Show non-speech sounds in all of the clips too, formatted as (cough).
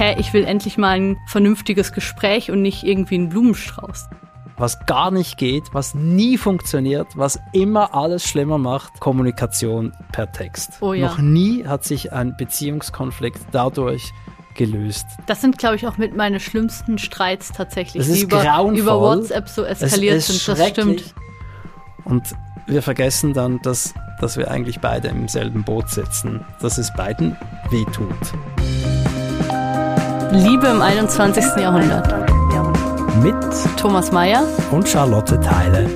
hä, ich will endlich mal ein vernünftiges Gespräch und nicht irgendwie einen Blumenstrauß. Was gar nicht geht, was nie funktioniert, was immer alles schlimmer macht, Kommunikation per Text. Oh ja. Noch nie hat sich ein Beziehungskonflikt dadurch gelöst. Das sind, glaube ich, auch mit meine schlimmsten Streits tatsächlich, Das ist die über, über WhatsApp so eskaliert es ist sind. Das stimmt. Und wir vergessen dann, dass, dass wir eigentlich beide im selben Boot sitzen, dass es beiden wehtut. Liebe im 21. Jahrhundert. Mit Thomas Mayer. und Charlotte Teile.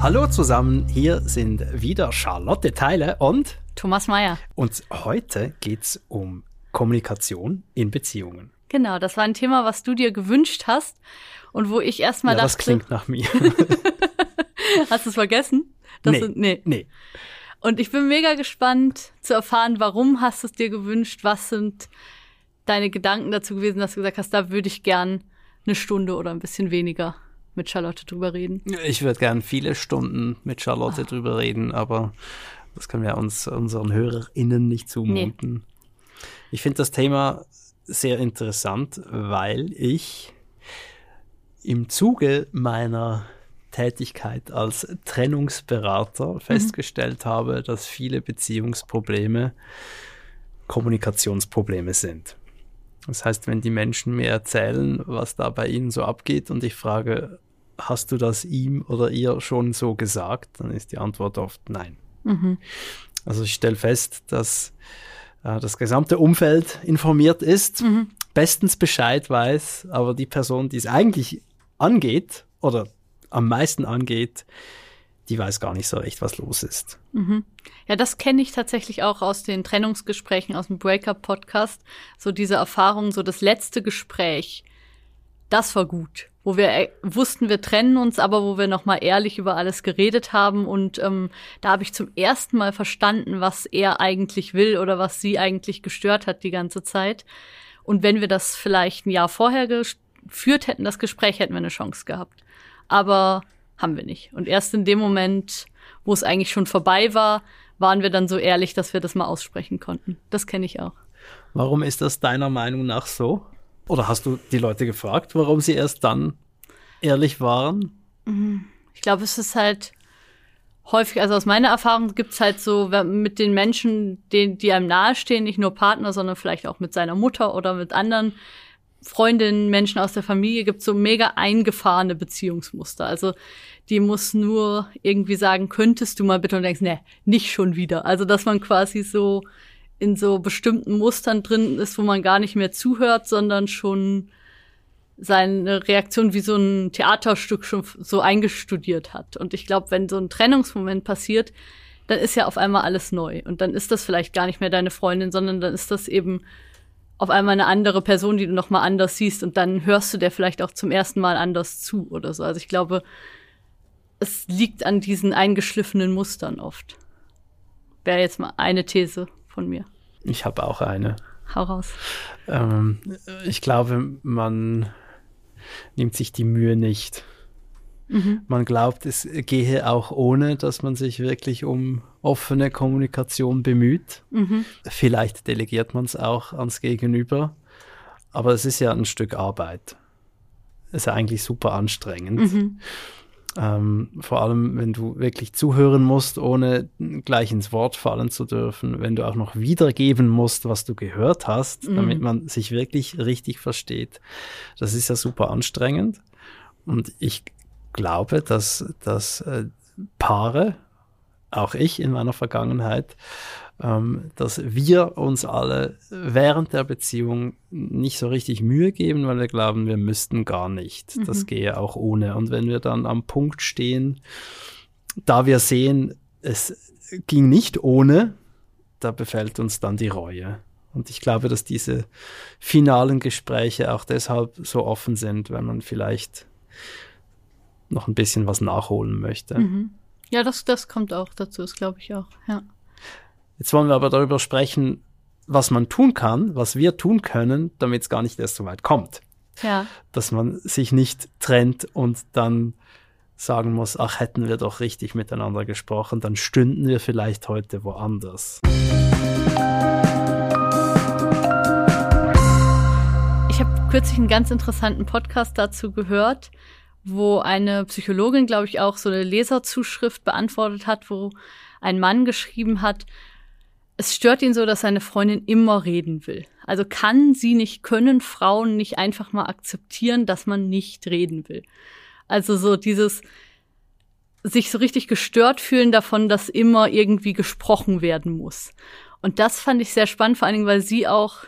Hallo zusammen, hier sind wieder Charlotte Teile und, Thomas Mayer. und heute geht's um Kommunikation in Beziehungen. Genau, das war ein Thema, was du dir gewünscht hast und wo ich erstmal Ja, das dachte, klingt nach mir. (laughs) hast du es vergessen? Das nee, sind- nee. nee. Und ich bin mega gespannt zu erfahren, warum hast du es dir gewünscht? Was sind deine Gedanken dazu gewesen, dass du gesagt hast, da würde ich gern eine Stunde oder ein bisschen weniger mit Charlotte drüber reden? Ich würde gern viele Stunden mit Charlotte drüber reden, aber das können wir uns unseren HörerInnen nicht zumuten. Ich finde das Thema sehr interessant, weil ich im Zuge meiner Tätigkeit als Trennungsberater festgestellt habe, dass viele Beziehungsprobleme Kommunikationsprobleme sind. Das heißt, wenn die Menschen mir erzählen, was da bei ihnen so abgeht und ich frage, hast du das ihm oder ihr schon so gesagt, dann ist die Antwort oft nein. Also ich stelle fest, dass äh, das gesamte Umfeld informiert ist, bestens Bescheid weiß, aber die Person, die es eigentlich angeht oder am meisten angeht, die weiß gar nicht so recht, was los ist. Ja, das kenne ich tatsächlich auch aus den Trennungsgesprächen, aus dem Breakup-Podcast. So diese Erfahrung, so das letzte Gespräch, das war gut. Wo wir äh, wussten, wir trennen uns, aber wo wir nochmal ehrlich über alles geredet haben. Und ähm, da habe ich zum ersten Mal verstanden, was er eigentlich will oder was sie eigentlich gestört hat die ganze Zeit. Und wenn wir das vielleicht ein Jahr vorher geführt hätten, das Gespräch, hätten wir eine Chance gehabt. Aber haben wir nicht. Und erst in dem Moment, wo es eigentlich schon vorbei war, waren wir dann so ehrlich, dass wir das mal aussprechen konnten. Das kenne ich auch. Warum ist das deiner Meinung nach so? Oder hast du die Leute gefragt, warum sie erst dann ehrlich waren? Ich glaube, es ist halt häufig, also aus meiner Erfahrung gibt es halt so mit den Menschen, die, die einem nahestehen, nicht nur Partner, sondern vielleicht auch mit seiner Mutter oder mit anderen Freundinnen, Menschen aus der Familie, gibt so mega eingefahrene Beziehungsmuster. Also die muss nur irgendwie sagen, könntest du mal bitte und denkst, ne, nicht schon wieder. Also dass man quasi so in so bestimmten Mustern drin ist, wo man gar nicht mehr zuhört, sondern schon seine Reaktion wie so ein Theaterstück schon so eingestudiert hat. Und ich glaube, wenn so ein Trennungsmoment passiert, dann ist ja auf einmal alles neu. Und dann ist das vielleicht gar nicht mehr deine Freundin, sondern dann ist das eben auf einmal eine andere Person, die du noch mal anders siehst. Und dann hörst du der vielleicht auch zum ersten Mal anders zu oder so. Also ich glaube, es liegt an diesen eingeschliffenen Mustern oft. Wäre jetzt mal eine These von mir. Ich habe auch eine. Hau raus. Ähm, ich glaube, man nimmt sich die Mühe nicht. Man glaubt, es gehe auch ohne, dass man sich wirklich um offene Kommunikation bemüht. Vielleicht delegiert man es auch ans Gegenüber, aber es ist ja ein Stück Arbeit. Ist ja eigentlich super anstrengend. Ähm, vor allem, wenn du wirklich zuhören musst, ohne gleich ins Wort fallen zu dürfen, wenn du auch noch wiedergeben musst, was du gehört hast, damit man sich wirklich richtig versteht. Das ist ja super anstrengend. Und ich glaube, dass, dass äh, Paare, auch ich in meiner Vergangenheit, ähm, dass wir uns alle während der Beziehung nicht so richtig Mühe geben, weil wir glauben, wir müssten gar nicht. Das gehe auch ohne. Und wenn wir dann am Punkt stehen, da wir sehen, es ging nicht ohne, da befällt uns dann die Reue. Und ich glaube, dass diese finalen Gespräche auch deshalb so offen sind, wenn man vielleicht noch ein bisschen was nachholen möchte. Ja, das, das kommt auch dazu, das glaube ich auch. Ja. Jetzt wollen wir aber darüber sprechen, was man tun kann, was wir tun können, damit es gar nicht erst so weit kommt. Ja. Dass man sich nicht trennt und dann sagen muss, ach, hätten wir doch richtig miteinander gesprochen, dann stünden wir vielleicht heute woanders. kürzlich einen ganz interessanten Podcast dazu gehört, wo eine Psychologin, glaube ich, auch so eine Leserzuschrift beantwortet hat, wo ein Mann geschrieben hat, es stört ihn so, dass seine Freundin immer reden will. Also kann sie nicht, können Frauen nicht einfach mal akzeptieren, dass man nicht reden will. Also so dieses sich so richtig gestört fühlen davon, dass immer irgendwie gesprochen werden muss. Und das fand ich sehr spannend, vor allen Dingen, weil sie auch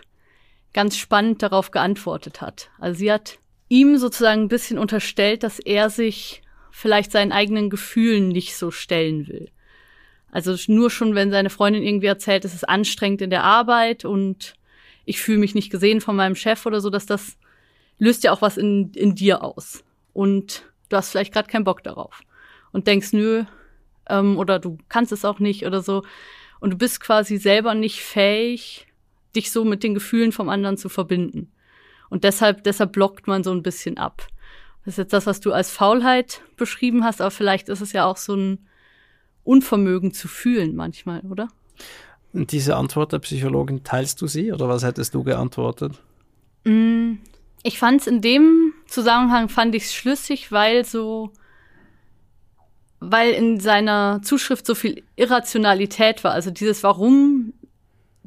ganz spannend darauf geantwortet hat. Also sie hat ihm sozusagen ein bisschen unterstellt, dass er sich vielleicht seinen eigenen Gefühlen nicht so stellen will. Also nur schon, wenn seine Freundin irgendwie erzählt, es ist anstrengend in der Arbeit und ich fühle mich nicht gesehen von meinem Chef oder so, dass das löst ja auch was in, in dir aus. Und du hast vielleicht gerade keinen Bock darauf. Und denkst, nö, ähm, oder du kannst es auch nicht oder so. Und du bist quasi selber nicht fähig, dich so mit den Gefühlen vom anderen zu verbinden. Und deshalb, deshalb blockt man so ein bisschen ab. Das ist jetzt das, was du als Faulheit beschrieben hast, aber vielleicht ist es ja auch so ein Unvermögen zu fühlen manchmal, oder? Und diese Antwort der Psychologin, teilst du sie oder was hättest du geantwortet? Mm, ich fand es in dem Zusammenhang fand ich es schlüssig, weil so weil in seiner Zuschrift so viel Irrationalität war. Also dieses Warum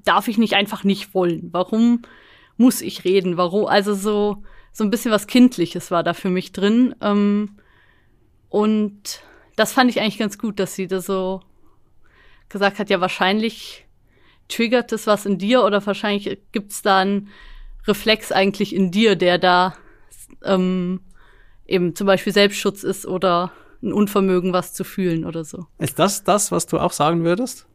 darf ich nicht einfach nicht wollen? Warum muss ich reden? Warum? Also so, so ein bisschen was Kindliches war da für mich drin. Ähm, und das fand ich eigentlich ganz gut, dass sie da so gesagt hat, ja, wahrscheinlich triggert das was in dir oder wahrscheinlich gibt's da einen Reflex eigentlich in dir, der da ähm, eben zum Beispiel Selbstschutz ist oder ein Unvermögen, was zu fühlen oder so. Ist das das, was du auch sagen würdest?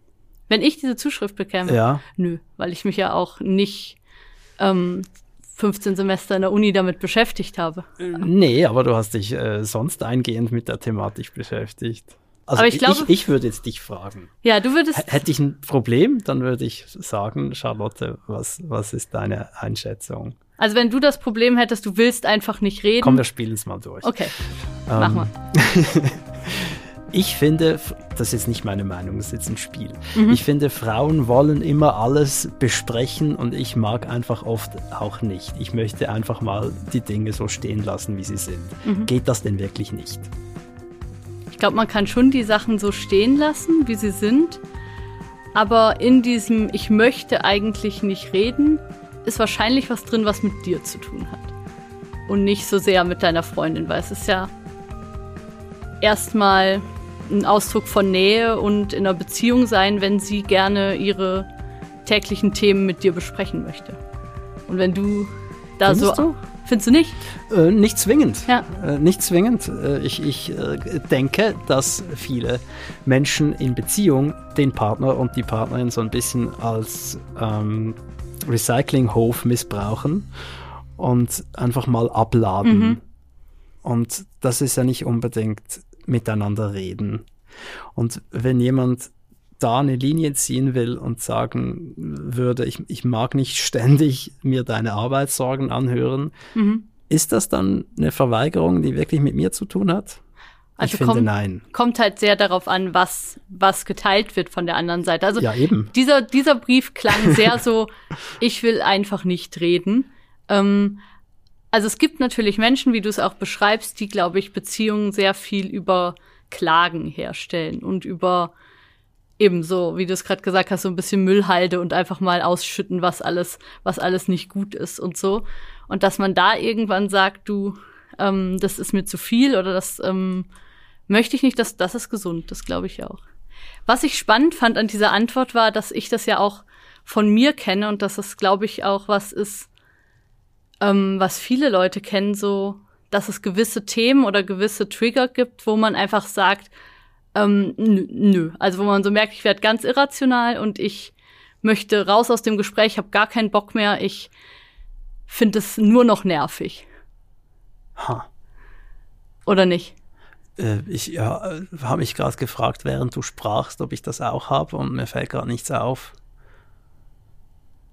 Wenn ich diese Zuschrift bekäme? Ja. Nö, weil ich mich ja auch nicht ähm, 15 Semester in der Uni damit beschäftigt habe. Nee, aber du hast dich äh, sonst eingehend mit der Thematik beschäftigt. Also aber ich, glaube, ich, ich würde jetzt dich fragen. Ja, du würdest. Hätte ich ein Problem, dann würde ich sagen, Charlotte, was, was ist deine Einschätzung? Also wenn du das Problem hättest, du willst einfach nicht reden. Komm, wir spielen es mal durch. Okay, ähm, mach mal. (laughs) Ich finde, das ist jetzt nicht meine Meinung, das ist jetzt ein Spiel. Mhm. Ich finde, Frauen wollen immer alles besprechen und ich mag einfach oft auch nicht. Ich möchte einfach mal die Dinge so stehen lassen, wie sie sind. Mhm. Geht das denn wirklich nicht? Ich glaube, man kann schon die Sachen so stehen lassen, wie sie sind. Aber in diesem Ich möchte eigentlich nicht reden, ist wahrscheinlich was drin, was mit dir zu tun hat. Und nicht so sehr mit deiner Freundin, weil es ist ja erstmal ein Ausdruck von Nähe und in einer Beziehung sein, wenn sie gerne ihre täglichen Themen mit dir besprechen möchte. Und wenn du da Findest so. Du? Findest du nicht? Äh, nicht zwingend. Ja. Äh, nicht zwingend. Äh, ich, ich äh, denke, dass viele Menschen in Beziehung den Partner und die Partnerin so ein bisschen als ähm, Recyclinghof missbrauchen und einfach mal abladen. Mhm. Und das ist ja nicht unbedingt miteinander reden. Und wenn jemand da eine Linie ziehen will und sagen würde, ich, ich mag nicht ständig mir deine Arbeitssorgen anhören, mhm. ist das dann eine Verweigerung, die wirklich mit mir zu tun hat? Also ich finde kommt, nein. Kommt halt sehr darauf an, was, was geteilt wird von der anderen Seite. Also ja, eben. Dieser, dieser Brief klang sehr so, (laughs) ich will einfach nicht reden. Ähm, also es gibt natürlich Menschen, wie du es auch beschreibst, die, glaube ich, Beziehungen sehr viel über Klagen herstellen und über ebenso, wie du es gerade gesagt hast, so ein bisschen Müllhalde und einfach mal ausschütten, was alles, was alles nicht gut ist und so. Und dass man da irgendwann sagt, du, ähm, das ist mir zu viel oder das ähm, möchte ich nicht, das, das ist gesund, das glaube ich auch. Was ich spannend fand an dieser Antwort war, dass ich das ja auch von mir kenne und dass es, glaube ich, auch was ist, ähm, was viele Leute kennen, so, dass es gewisse Themen oder gewisse Trigger gibt, wo man einfach sagt, ähm, nö, Also wo man so merkt, ich werde ganz irrational und ich möchte raus aus dem Gespräch, habe gar keinen Bock mehr, ich finde es nur noch nervig. Ha. Oder nicht? Äh, ich ja, äh, habe mich gerade gefragt, während du sprachst, ob ich das auch habe und mir fällt gerade nichts auf.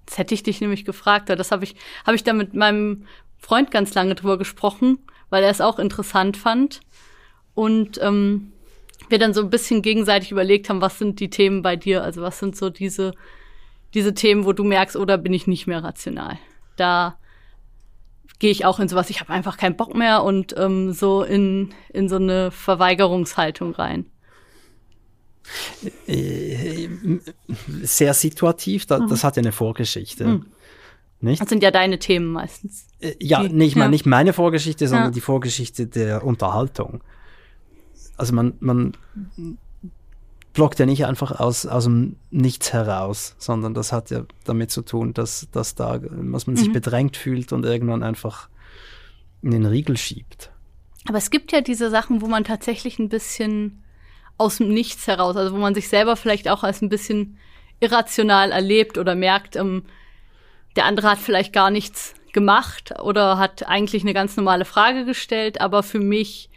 Das hätte ich dich nämlich gefragt. Das habe ich, hab ich da mit meinem Freund ganz lange drüber gesprochen, weil er es auch interessant fand. Und ähm, wir dann so ein bisschen gegenseitig überlegt haben, was sind die Themen bei dir? Also was sind so diese, diese Themen, wo du merkst, oder bin ich nicht mehr rational? Da, gehe ich auch in sowas, ich habe einfach keinen Bock mehr und ähm, so in, in so eine Verweigerungshaltung rein. Äh, sehr situativ, das, mhm. das hat ja eine Vorgeschichte. Mhm. Nicht? Das sind ja deine Themen meistens. Äh, ja, die, nicht, ja. nicht meine Vorgeschichte, sondern ja. die Vorgeschichte der Unterhaltung. Also man, man blockt ja nicht einfach aus, aus dem Nichts heraus, sondern das hat ja damit zu tun, dass, dass da, dass man sich mhm. bedrängt fühlt und irgendwann einfach in den Riegel schiebt. Aber es gibt ja diese Sachen, wo man tatsächlich ein bisschen aus dem Nichts heraus, also wo man sich selber vielleicht auch als ein bisschen irrational erlebt oder merkt, ähm, der andere hat vielleicht gar nichts gemacht oder hat eigentlich eine ganz normale Frage gestellt, aber für mich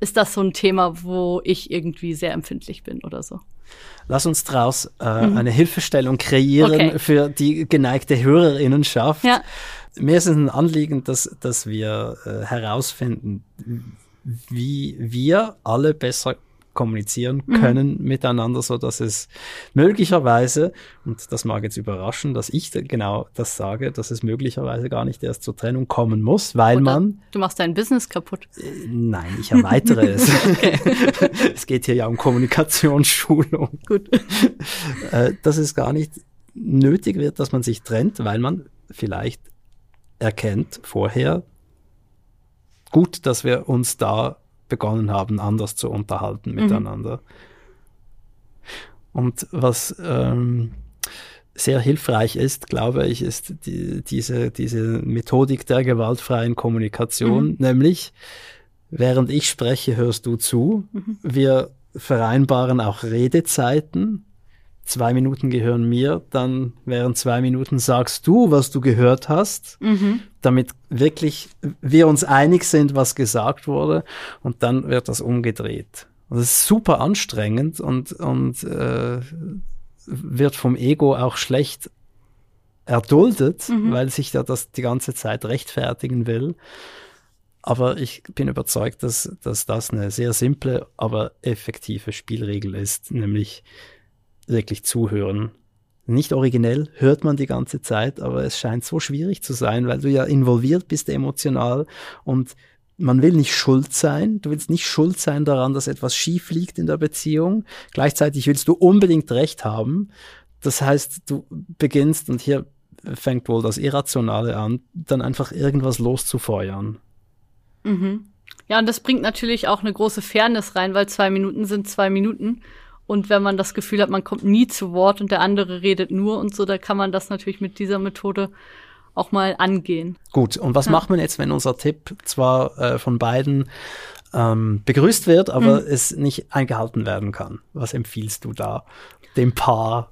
ist das so ein Thema, wo ich irgendwie sehr empfindlich bin oder so. Lass uns daraus äh, mhm. eine Hilfestellung kreieren okay. für die geneigte Hörerinnenschaft. Ja. Mir ist es ein Anliegen, dass, dass wir äh, herausfinden, wie wir alle besser kommunizieren mhm. können mhm. miteinander, so dass es möglicherweise, und das mag jetzt überraschen, dass ich genau das sage, dass es möglicherweise gar nicht erst zur Trennung kommen muss, weil Oder man. Du machst dein Business kaputt. Äh, nein, ich erweitere (laughs) es. (laughs) es geht hier ja um Kommunikationsschulung. (laughs) Gut. Äh, dass es gar nicht nötig wird, dass man sich trennt, weil man vielleicht erkennt vorher, gut, dass wir uns da begonnen haben, anders zu unterhalten mhm. miteinander. Und was ähm, sehr hilfreich ist, glaube ich, ist die, diese, diese Methodik der gewaltfreien Kommunikation, mhm. nämlich während ich spreche, hörst du zu. Mhm. Wir vereinbaren auch Redezeiten zwei Minuten gehören mir, dann während zwei Minuten sagst du, was du gehört hast, mhm. Damit wirklich wir uns einig sind, was gesagt wurde, und dann wird das umgedreht. Und das ist super anstrengend und, und äh, wird vom Ego auch schlecht erduldet, mhm. weil sich da das die ganze Zeit rechtfertigen will. Aber ich bin überzeugt, dass, dass das eine sehr simple, aber effektive Spielregel ist, nämlich wirklich zuhören. Nicht originell, hört man die ganze Zeit, aber es scheint so schwierig zu sein, weil du ja involviert bist emotional und man will nicht schuld sein. Du willst nicht schuld sein daran, dass etwas schief liegt in der Beziehung. Gleichzeitig willst du unbedingt Recht haben. Das heißt, du beginnst, und hier fängt wohl das Irrationale an, dann einfach irgendwas loszufeuern. Mhm. Ja, und das bringt natürlich auch eine große Fairness rein, weil zwei Minuten sind zwei Minuten. Und wenn man das Gefühl hat, man kommt nie zu Wort und der andere redet nur und so, da kann man das natürlich mit dieser Methode auch mal angehen. Gut, und was ja. macht man jetzt, wenn unser Tipp zwar äh, von beiden ähm, begrüßt wird, aber mhm. es nicht eingehalten werden kann? Was empfiehlst du da dem Paar?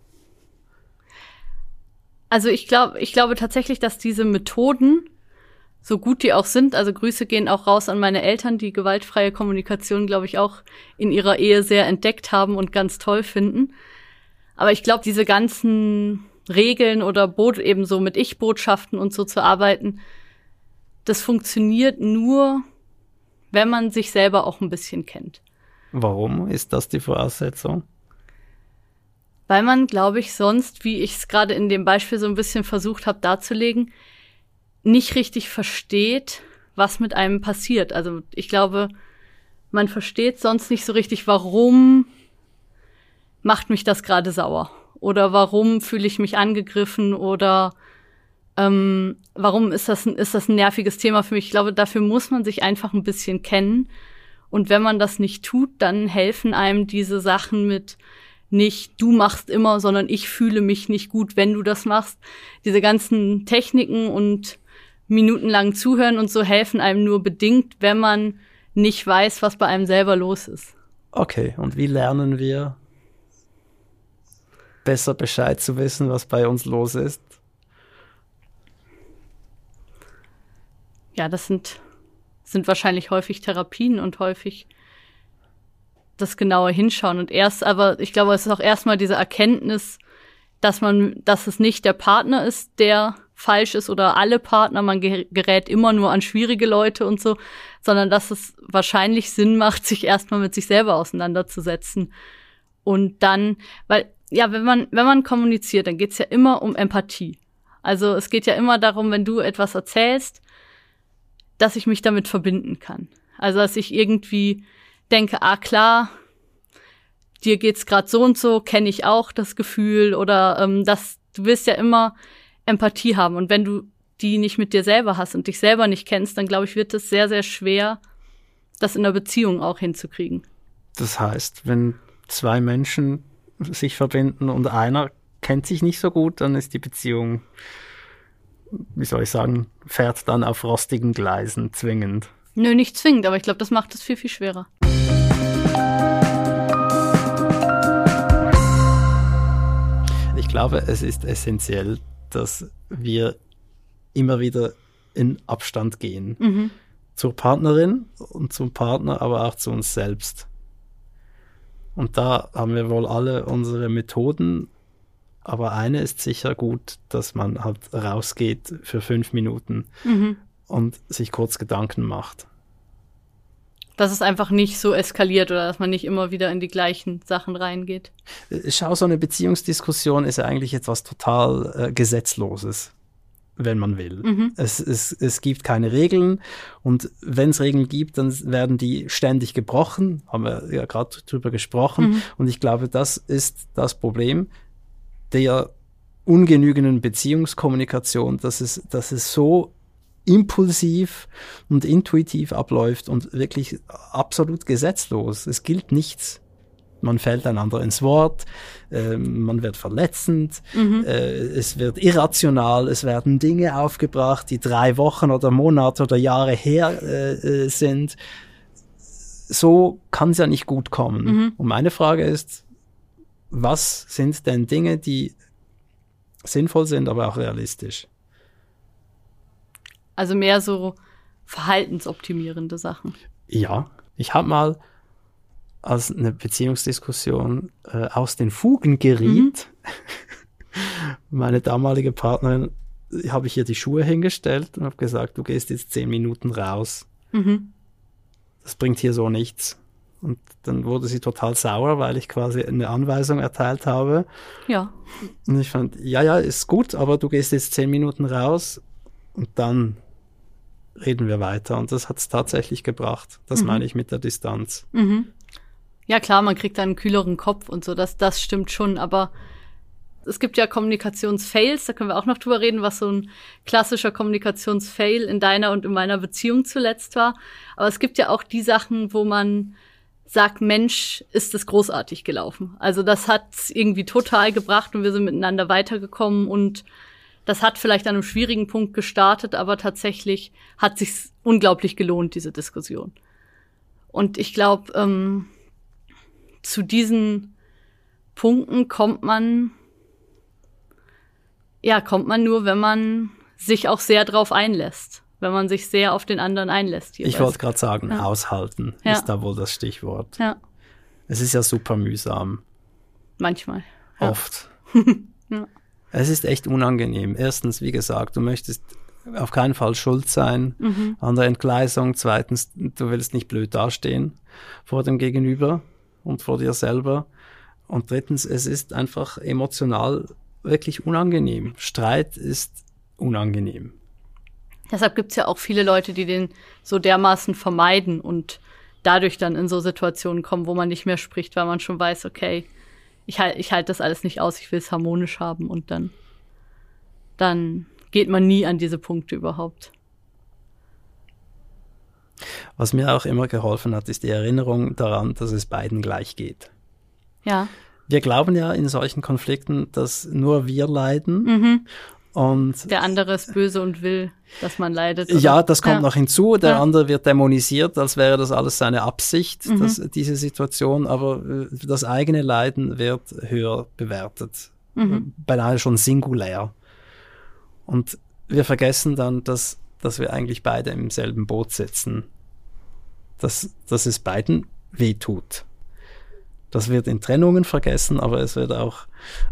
Also ich glaube, ich glaube tatsächlich, dass diese Methoden so gut die auch sind. Also Grüße gehen auch raus an meine Eltern, die gewaltfreie Kommunikation, glaube ich, auch in ihrer Ehe sehr entdeckt haben und ganz toll finden. Aber ich glaube, diese ganzen Regeln oder Boot eben so mit Ich-Botschaften und so zu arbeiten, das funktioniert nur, wenn man sich selber auch ein bisschen kennt. Warum ist das die Voraussetzung? Weil man, glaube ich, sonst, wie ich es gerade in dem Beispiel so ein bisschen versucht habe darzulegen, nicht richtig versteht, was mit einem passiert. Also ich glaube, man versteht sonst nicht so richtig, warum macht mich das gerade sauer oder warum fühle ich mich angegriffen oder ähm, warum ist das, ein, ist das ein nerviges Thema für mich. Ich glaube, dafür muss man sich einfach ein bisschen kennen. Und wenn man das nicht tut, dann helfen einem diese Sachen mit nicht du machst immer, sondern ich fühle mich nicht gut, wenn du das machst. Diese ganzen Techniken und minutenlang zuhören und so helfen einem nur bedingt, wenn man nicht weiß, was bei einem selber los ist. Okay, und wie lernen wir besser Bescheid zu wissen, was bei uns los ist? Ja, das sind, sind wahrscheinlich häufig Therapien und häufig das genaue Hinschauen. Und erst, aber ich glaube, es ist auch erstmal diese Erkenntnis, dass man, dass es nicht der Partner ist, der falsch ist oder alle Partner, man gerät immer nur an schwierige Leute und so, sondern dass es wahrscheinlich Sinn macht, (laughs) sich erstmal mit sich selber auseinanderzusetzen. Und dann, weil, ja, wenn man, wenn man kommuniziert, dann geht's ja immer um Empathie. Also es geht ja immer darum, wenn du etwas erzählst, dass ich mich damit verbinden kann. Also dass ich irgendwie denke, ah klar, dir geht's gerade so und so, kenne ich auch das Gefühl oder ähm, dass du willst ja immer Empathie haben und wenn du die nicht mit dir selber hast und dich selber nicht kennst, dann glaube ich, wird es sehr, sehr schwer, das in der Beziehung auch hinzukriegen. Das heißt, wenn zwei Menschen sich verbinden und einer kennt sich nicht so gut, dann ist die Beziehung, wie soll ich sagen, fährt dann auf rostigen Gleisen zwingend. Nö, nicht zwingend, aber ich glaube, das macht es viel, viel schwerer. Ich glaube, es ist essentiell, dass wir immer wieder in Abstand gehen. Mhm. Zur Partnerin und zum Partner, aber auch zu uns selbst. Und da haben wir wohl alle unsere Methoden, aber eine ist sicher gut, dass man halt rausgeht für fünf Minuten mhm. und sich kurz Gedanken macht. Dass es einfach nicht so eskaliert oder dass man nicht immer wieder in die gleichen Sachen reingeht. Schau, so eine Beziehungsdiskussion ist ja eigentlich etwas total äh, Gesetzloses wenn man will. Mhm. Es, es, es gibt keine Regeln und wenn es Regeln gibt, dann werden die ständig gebrochen, haben wir ja gerade drüber gesprochen mhm. und ich glaube, das ist das Problem der ungenügenden Beziehungskommunikation, dass es, dass es so impulsiv und intuitiv abläuft und wirklich absolut gesetzlos. Es gilt nichts man fällt einander ins Wort, äh, man wird verletzend, mhm. äh, es wird irrational, es werden Dinge aufgebracht, die drei Wochen oder Monate oder Jahre her äh, äh sind. So kann es ja nicht gut kommen. Mhm. Und meine Frage ist, was sind denn Dinge, die sinnvoll sind, aber auch realistisch? Also mehr so verhaltensoptimierende Sachen. Ja, ich habe mal als eine Beziehungsdiskussion äh, aus den Fugen geriet. Mhm. (laughs) Meine damalige Partnerin habe ich ihr die Schuhe hingestellt und habe gesagt, du gehst jetzt zehn Minuten raus. Mhm. Das bringt hier so nichts. Und dann wurde sie total sauer, weil ich quasi eine Anweisung erteilt habe. Ja. Und ich fand, ja, ja, ist gut, aber du gehst jetzt zehn Minuten raus und dann reden wir weiter. Und das hat es tatsächlich gebracht. Das mhm. meine ich mit der Distanz. Mhm. Ja, klar, man kriegt dann einen kühleren Kopf und so, das, das stimmt schon, aber es gibt ja Kommunikationsfails, da können wir auch noch drüber reden, was so ein klassischer Kommunikationsfail in deiner und in meiner Beziehung zuletzt war. Aber es gibt ja auch die Sachen, wo man sagt, Mensch, ist es großartig gelaufen. Also das hat irgendwie total gebracht und wir sind miteinander weitergekommen und das hat vielleicht an einem schwierigen Punkt gestartet, aber tatsächlich hat sich unglaublich gelohnt, diese Diskussion. Und ich glaube, ähm, zu diesen Punkten kommt man, ja, kommt man nur, wenn man sich auch sehr drauf einlässt, wenn man sich sehr auf den anderen einlässt. Jeweils. Ich wollte gerade sagen, ja. aushalten ja. ist da wohl das Stichwort. Ja. Es ist ja super mühsam. Manchmal. Ja. Oft. (laughs) (laughs) ja. Es ist echt unangenehm. Erstens, wie gesagt, du möchtest auf keinen Fall schuld sein mhm. an der Entgleisung. Zweitens, du willst nicht blöd dastehen vor dem Gegenüber und vor dir selber. Und drittens, es ist einfach emotional wirklich unangenehm. Streit ist unangenehm. Deshalb gibt es ja auch viele Leute, die den so dermaßen vermeiden und dadurch dann in so Situationen kommen, wo man nicht mehr spricht, weil man schon weiß, okay, ich halte ich halt das alles nicht aus, ich will es harmonisch haben und dann, dann geht man nie an diese Punkte überhaupt. Was mir auch immer geholfen hat, ist die Erinnerung daran, dass es beiden gleich geht. Ja. Wir glauben ja in solchen Konflikten, dass nur wir leiden. Mhm. Und der andere ist böse und will, dass man leidet. Oder? Ja, das kommt ja. noch hinzu. Der ja. andere wird dämonisiert, als wäre das alles seine Absicht, mhm. dass, diese Situation. Aber äh, das eigene Leiden wird höher bewertet. Mhm. Beinahe schon singulär. Und wir vergessen dann, dass dass wir eigentlich beide im selben Boot sitzen. Dass, dass es beiden wehtut. Das wird in Trennungen vergessen, aber es wird auch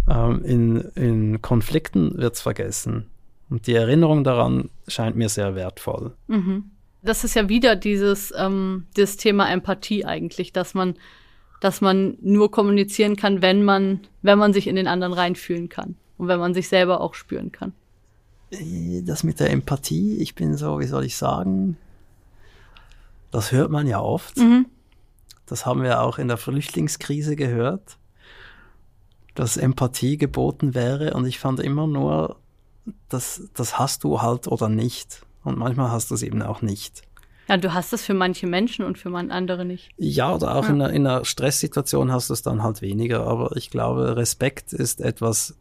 ähm, in, in Konflikten wird's vergessen. Und die Erinnerung daran scheint mir sehr wertvoll. Mhm. Das ist ja wieder dieses, ähm, dieses Thema Empathie eigentlich, dass man, dass man nur kommunizieren kann, wenn man, wenn man sich in den anderen reinfühlen kann und wenn man sich selber auch spüren kann. Das mit der Empathie, ich bin so, wie soll ich sagen, Das hört man ja oft. Mhm. Das haben wir auch in der Flüchtlingskrise gehört, dass Empathie geboten wäre. Und ich fand immer nur, das, das hast du halt oder nicht. Und manchmal hast du es eben auch nicht. Ja, du hast es für manche Menschen und für manche andere nicht. Ja, oder auch ja. in, einer, in einer Stresssituation hast du es dann halt weniger. Aber ich glaube, Respekt ist etwas,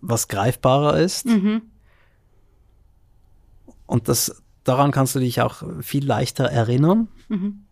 was greifbarer ist. Mhm. Und das, daran kannst du dich auch viel leichter erinnern. Mhm.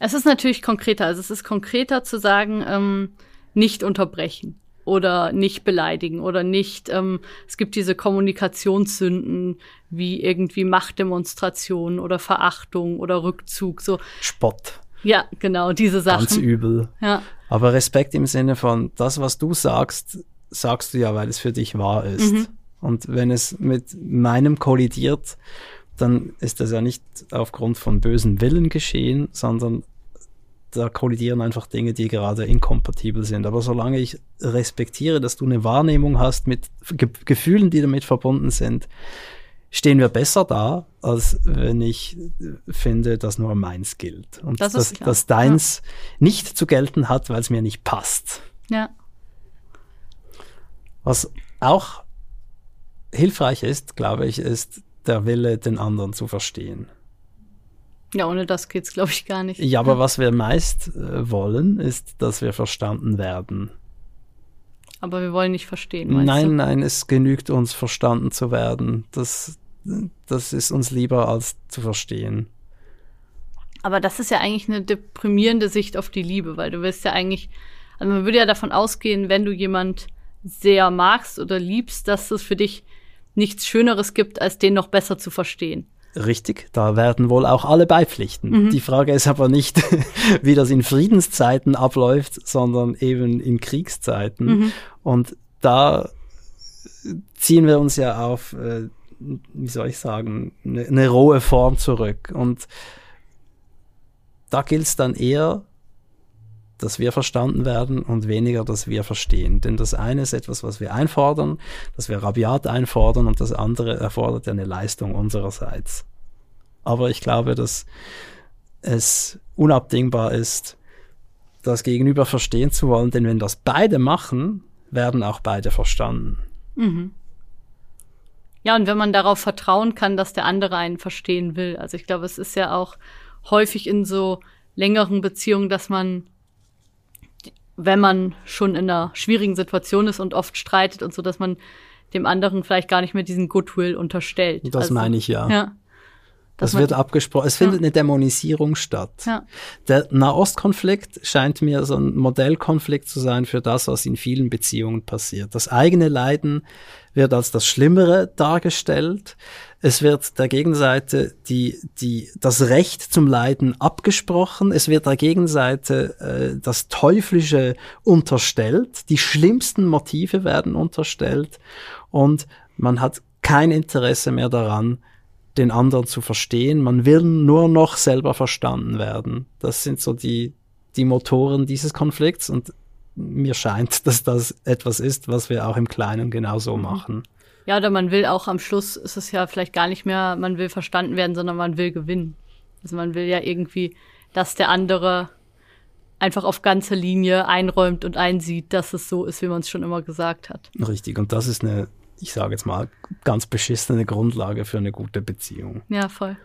Es ist natürlich konkreter. Also es ist konkreter zu sagen, ähm, nicht unterbrechen oder nicht beleidigen oder nicht. Ähm, es gibt diese Kommunikationssünden wie irgendwie Machtdemonstration oder Verachtung oder Rückzug. So Spott. Ja, genau, diese Sachen. Ganz übel. Ja. Aber Respekt im Sinne von, das, was du sagst, sagst du ja, weil es für dich wahr ist. Mhm. Und wenn es mit meinem kollidiert, dann ist das ja nicht aufgrund von bösen Willen geschehen, sondern da kollidieren einfach Dinge, die gerade inkompatibel sind. Aber solange ich respektiere, dass du eine Wahrnehmung hast mit Ge Gefühlen, die damit verbunden sind, stehen wir besser da, als wenn ich finde, dass nur meins gilt. Und das dass, dass deins ja. nicht zu gelten hat, weil es mir nicht passt. Ja. Was auch hilfreich ist, glaube ich, ist der Wille, den anderen zu verstehen. Ja, ohne das geht's, glaube ich, gar nicht. Ja, aber was wir meist äh, wollen, ist, dass wir verstanden werden. Aber wir wollen nicht verstehen. Nein, du? nein, es genügt uns, verstanden zu werden. Das, das ist uns lieber, als zu verstehen. Aber das ist ja eigentlich eine deprimierende Sicht auf die Liebe, weil du willst ja eigentlich, also man würde ja davon ausgehen, wenn du jemand sehr magst oder liebst, dass es für dich nichts Schöneres gibt, als den noch besser zu verstehen. Richtig, da werden wohl auch alle beipflichten. Mhm. Die Frage ist aber nicht, (laughs) wie das in Friedenszeiten abläuft, sondern eben in Kriegszeiten. Mhm. Und da ziehen wir uns ja auf, äh, wie soll ich sagen, eine, eine rohe Form zurück. Und da gilt es dann eher, dass wir verstanden werden und weniger, dass wir verstehen. Denn das eine ist etwas, was wir einfordern, das wir rabiat einfordern und das andere erfordert eine Leistung unsererseits. Aber ich glaube, dass es unabdingbar ist, das Gegenüber verstehen zu wollen, denn wenn das beide machen, werden auch beide verstanden. Mhm. Ja, und wenn man darauf vertrauen kann, dass der andere einen verstehen will. Also ich glaube, es ist ja auch häufig in so längeren Beziehungen, dass man wenn man schon in einer schwierigen Situation ist und oft streitet und so, dass man dem anderen vielleicht gar nicht mehr diesen Goodwill unterstellt. Das also, meine ich ja. ja das wird abgesprochen. Es findet ja. eine Dämonisierung statt. Ja. Der Nahostkonflikt scheint mir so ein Modellkonflikt zu sein für das, was in vielen Beziehungen passiert. Das eigene Leiden wird als das Schlimmere dargestellt. Es wird der Gegenseite die, die, das Recht zum Leiden abgesprochen. Es wird der Gegenseite äh, das Teuflische unterstellt. Die schlimmsten Motive werden unterstellt. Und man hat kein Interesse mehr daran, den anderen zu verstehen. Man will nur noch selber verstanden werden. Das sind so die, die Motoren dieses Konflikts und mir scheint, dass das etwas ist, was wir auch im Kleinen genauso machen. Ja, oder man will auch am Schluss, ist es ja vielleicht gar nicht mehr, man will verstanden werden, sondern man will gewinnen. Also man will ja irgendwie, dass der andere einfach auf ganze Linie einräumt und einsieht, dass es so ist, wie man es schon immer gesagt hat. Richtig, und das ist eine ich sage jetzt mal, ganz beschissene Grundlage für eine gute Beziehung. Ja, voll.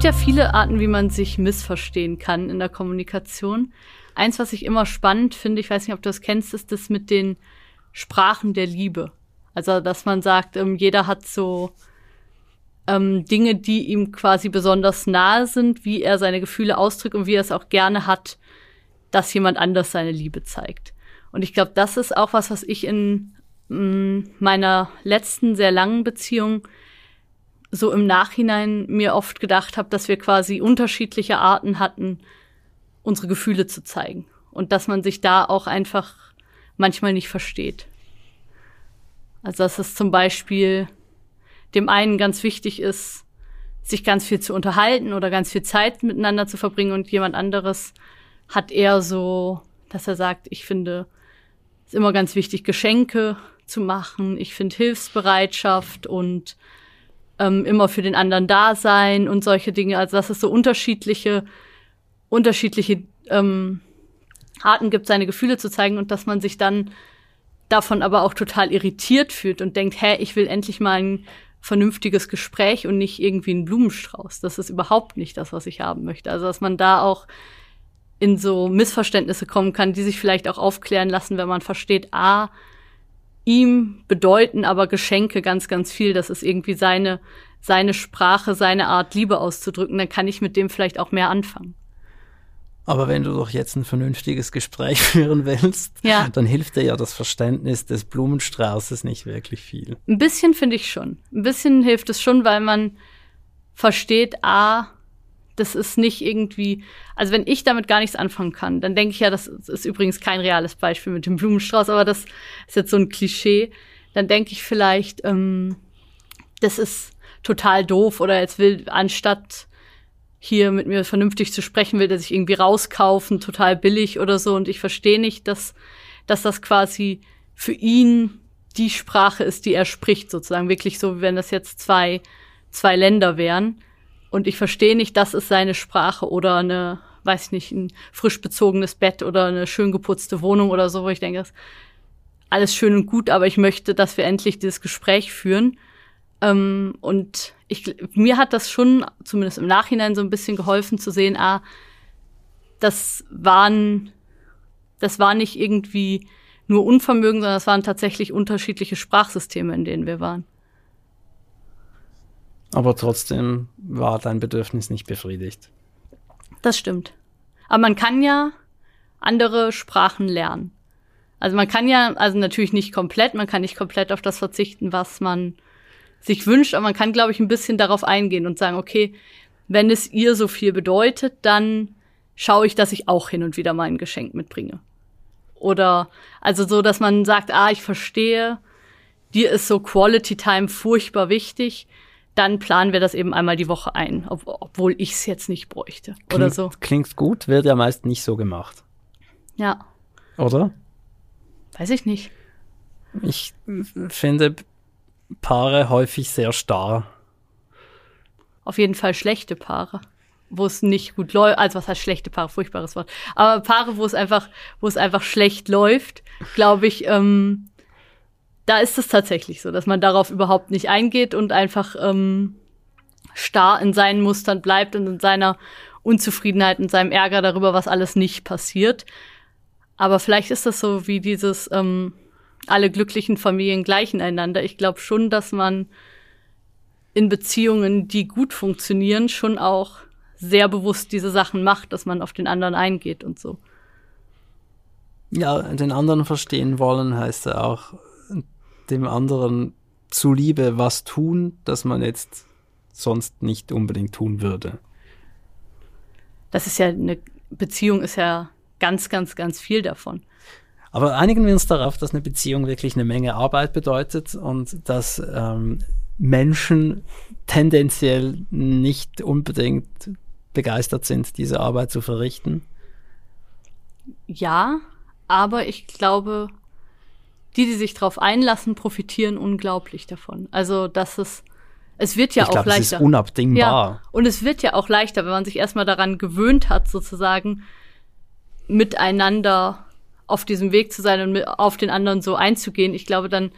Gibt ja viele Arten, wie man sich missverstehen kann in der Kommunikation. Eins, was ich immer spannend finde, ich weiß nicht, ob du das kennst, ist das mit den Sprachen der Liebe. Also, dass man sagt, ähm, jeder hat so ähm, Dinge, die ihm quasi besonders nahe sind, wie er seine Gefühle ausdrückt und wie er es auch gerne hat, dass jemand anders seine Liebe zeigt. Und ich glaube, das ist auch was, was ich in mh, mm, meiner letzten sehr langen Beziehung so im Nachhinein mir oft gedacht habe, dass wir quasi unterschiedliche Arten hatten, unsere Gefühle zu zeigen. Und dass man sich da auch einfach manchmal nicht versteht. Also dass es zum Beispiel dem einen ganz wichtig ist, sich ganz viel zu unterhalten oder ganz viel Zeit miteinander zu verbringen und jemand anderes hat eher so, dass er sagt, ich finde ist immer ganz wichtig, Geschenke zu machen. Ich finde Hilfsbereitschaft und ähm, immer für den anderen da sein und solche Dinge. Also dass es so unterschiedliche, unterschiedliche ähm, Arten gibt, seine Gefühle zu zeigen und dass man sich dann davon aber auch total irritiert fühlt und denkt, hä, ich will endlich mal ein vernünftiges Gespräch und nicht irgendwie einen Blumenstrauß. Das ist überhaupt nicht das, was ich haben möchte. Also dass man da auch in so Missverständnisse kommen kann, die sich vielleicht auch aufklären lassen, wenn man versteht, ah, ihm bedeuten aber Geschenke ganz, ganz viel. Das ist irgendwie seine, seine Sprache, seine Art, Liebe auszudrücken. Dann kann ich mit dem vielleicht auch mehr anfangen. Aber wenn du doch jetzt ein vernünftiges Gespräch (laughs) führen willst, ja. dann hilft dir ja das Verständnis des Blumenstraußes nicht wirklich viel. Ein bisschen finde ich schon. Ein bisschen hilft es schon, weil man versteht, ah, das ist nicht irgendwie, also wenn ich damit gar nichts anfangen kann, dann denke ich ja, das ist übrigens kein reales Beispiel mit dem Blumenstrauß, aber das ist jetzt so ein Klischee. Dann denke ich vielleicht, ähm, das ist total doof oder jetzt will, anstatt hier mit mir vernünftig zu sprechen, will der sich irgendwie rauskaufen, total billig oder so. Und ich verstehe nicht, dass, dass das quasi für ihn die Sprache ist, die er spricht, sozusagen. Wirklich so, wie wenn das jetzt zwei, zwei Länder wären. Und ich verstehe nicht, das ist seine Sprache oder eine, weiß nicht, ein frisch bezogenes Bett oder eine schön geputzte Wohnung oder so, wo ich denke, das ist alles schön und gut, aber ich möchte, dass wir endlich dieses Gespräch führen. Ähm, und ich, mir hat das schon, zumindest im Nachhinein, so ein bisschen geholfen zu sehen, ah, das waren, das war nicht irgendwie nur Unvermögen, sondern das waren tatsächlich unterschiedliche Sprachsysteme, in denen wir waren. Aber trotzdem war dein Bedürfnis nicht befriedigt. Das stimmt. Aber man kann ja andere Sprachen lernen. Also man kann ja, also natürlich nicht komplett, man kann nicht komplett auf das verzichten, was man sich wünscht, aber man kann, glaube ich, ein bisschen darauf eingehen und sagen, okay, wenn es ihr so viel bedeutet, dann schaue ich, dass ich auch hin und wieder mal ein Geschenk mitbringe. Oder also so, dass man sagt, ah, ich verstehe, dir ist so Quality Time furchtbar wichtig, dann planen wir das eben einmal die Woche ein, ob, obwohl ich es jetzt nicht bräuchte klingt, oder so. Klingt gut, wird ja meist nicht so gemacht. Ja. Oder? Weiß ich nicht. Ich finde Paare häufig sehr starr. Auf jeden Fall schlechte Paare, wo es nicht gut läuft. Also was heißt schlechte Paare? Furchtbares Wort. Aber Paare, wo es einfach, wo es einfach schlecht läuft, glaube ich, ähm, da ist es tatsächlich so, dass man darauf überhaupt nicht eingeht und einfach ähm, starr in seinen Mustern bleibt und in seiner Unzufriedenheit und seinem Ärger darüber, was alles nicht passiert. Aber vielleicht ist das so wie dieses ähm, alle glücklichen Familien gleichen einander. Ich glaube schon, dass man in Beziehungen, die gut funktionieren, schon auch sehr bewusst diese Sachen macht, dass man auf den anderen eingeht und so. Ja, den anderen verstehen wollen heißt ja auch dem anderen zuliebe was tun, das man jetzt sonst nicht unbedingt tun würde. Das ist ja eine Beziehung ist ja ganz, ganz, ganz viel davon. Aber einigen wir uns darauf, dass eine Beziehung wirklich eine Menge Arbeit bedeutet und dass ähm, Menschen tendenziell nicht unbedingt begeistert sind, diese Arbeit zu verrichten? Ja, aber ich glaube, die, die sich darauf einlassen, profitieren unglaublich davon. Also, dass es, es wird ja ich auch glaub, leichter. Es ist unabdingbar. Ja, und es wird ja auch leichter, wenn man sich erstmal daran gewöhnt hat, sozusagen miteinander auf diesem Weg zu sein und auf den anderen so einzugehen. Ich glaube, dann,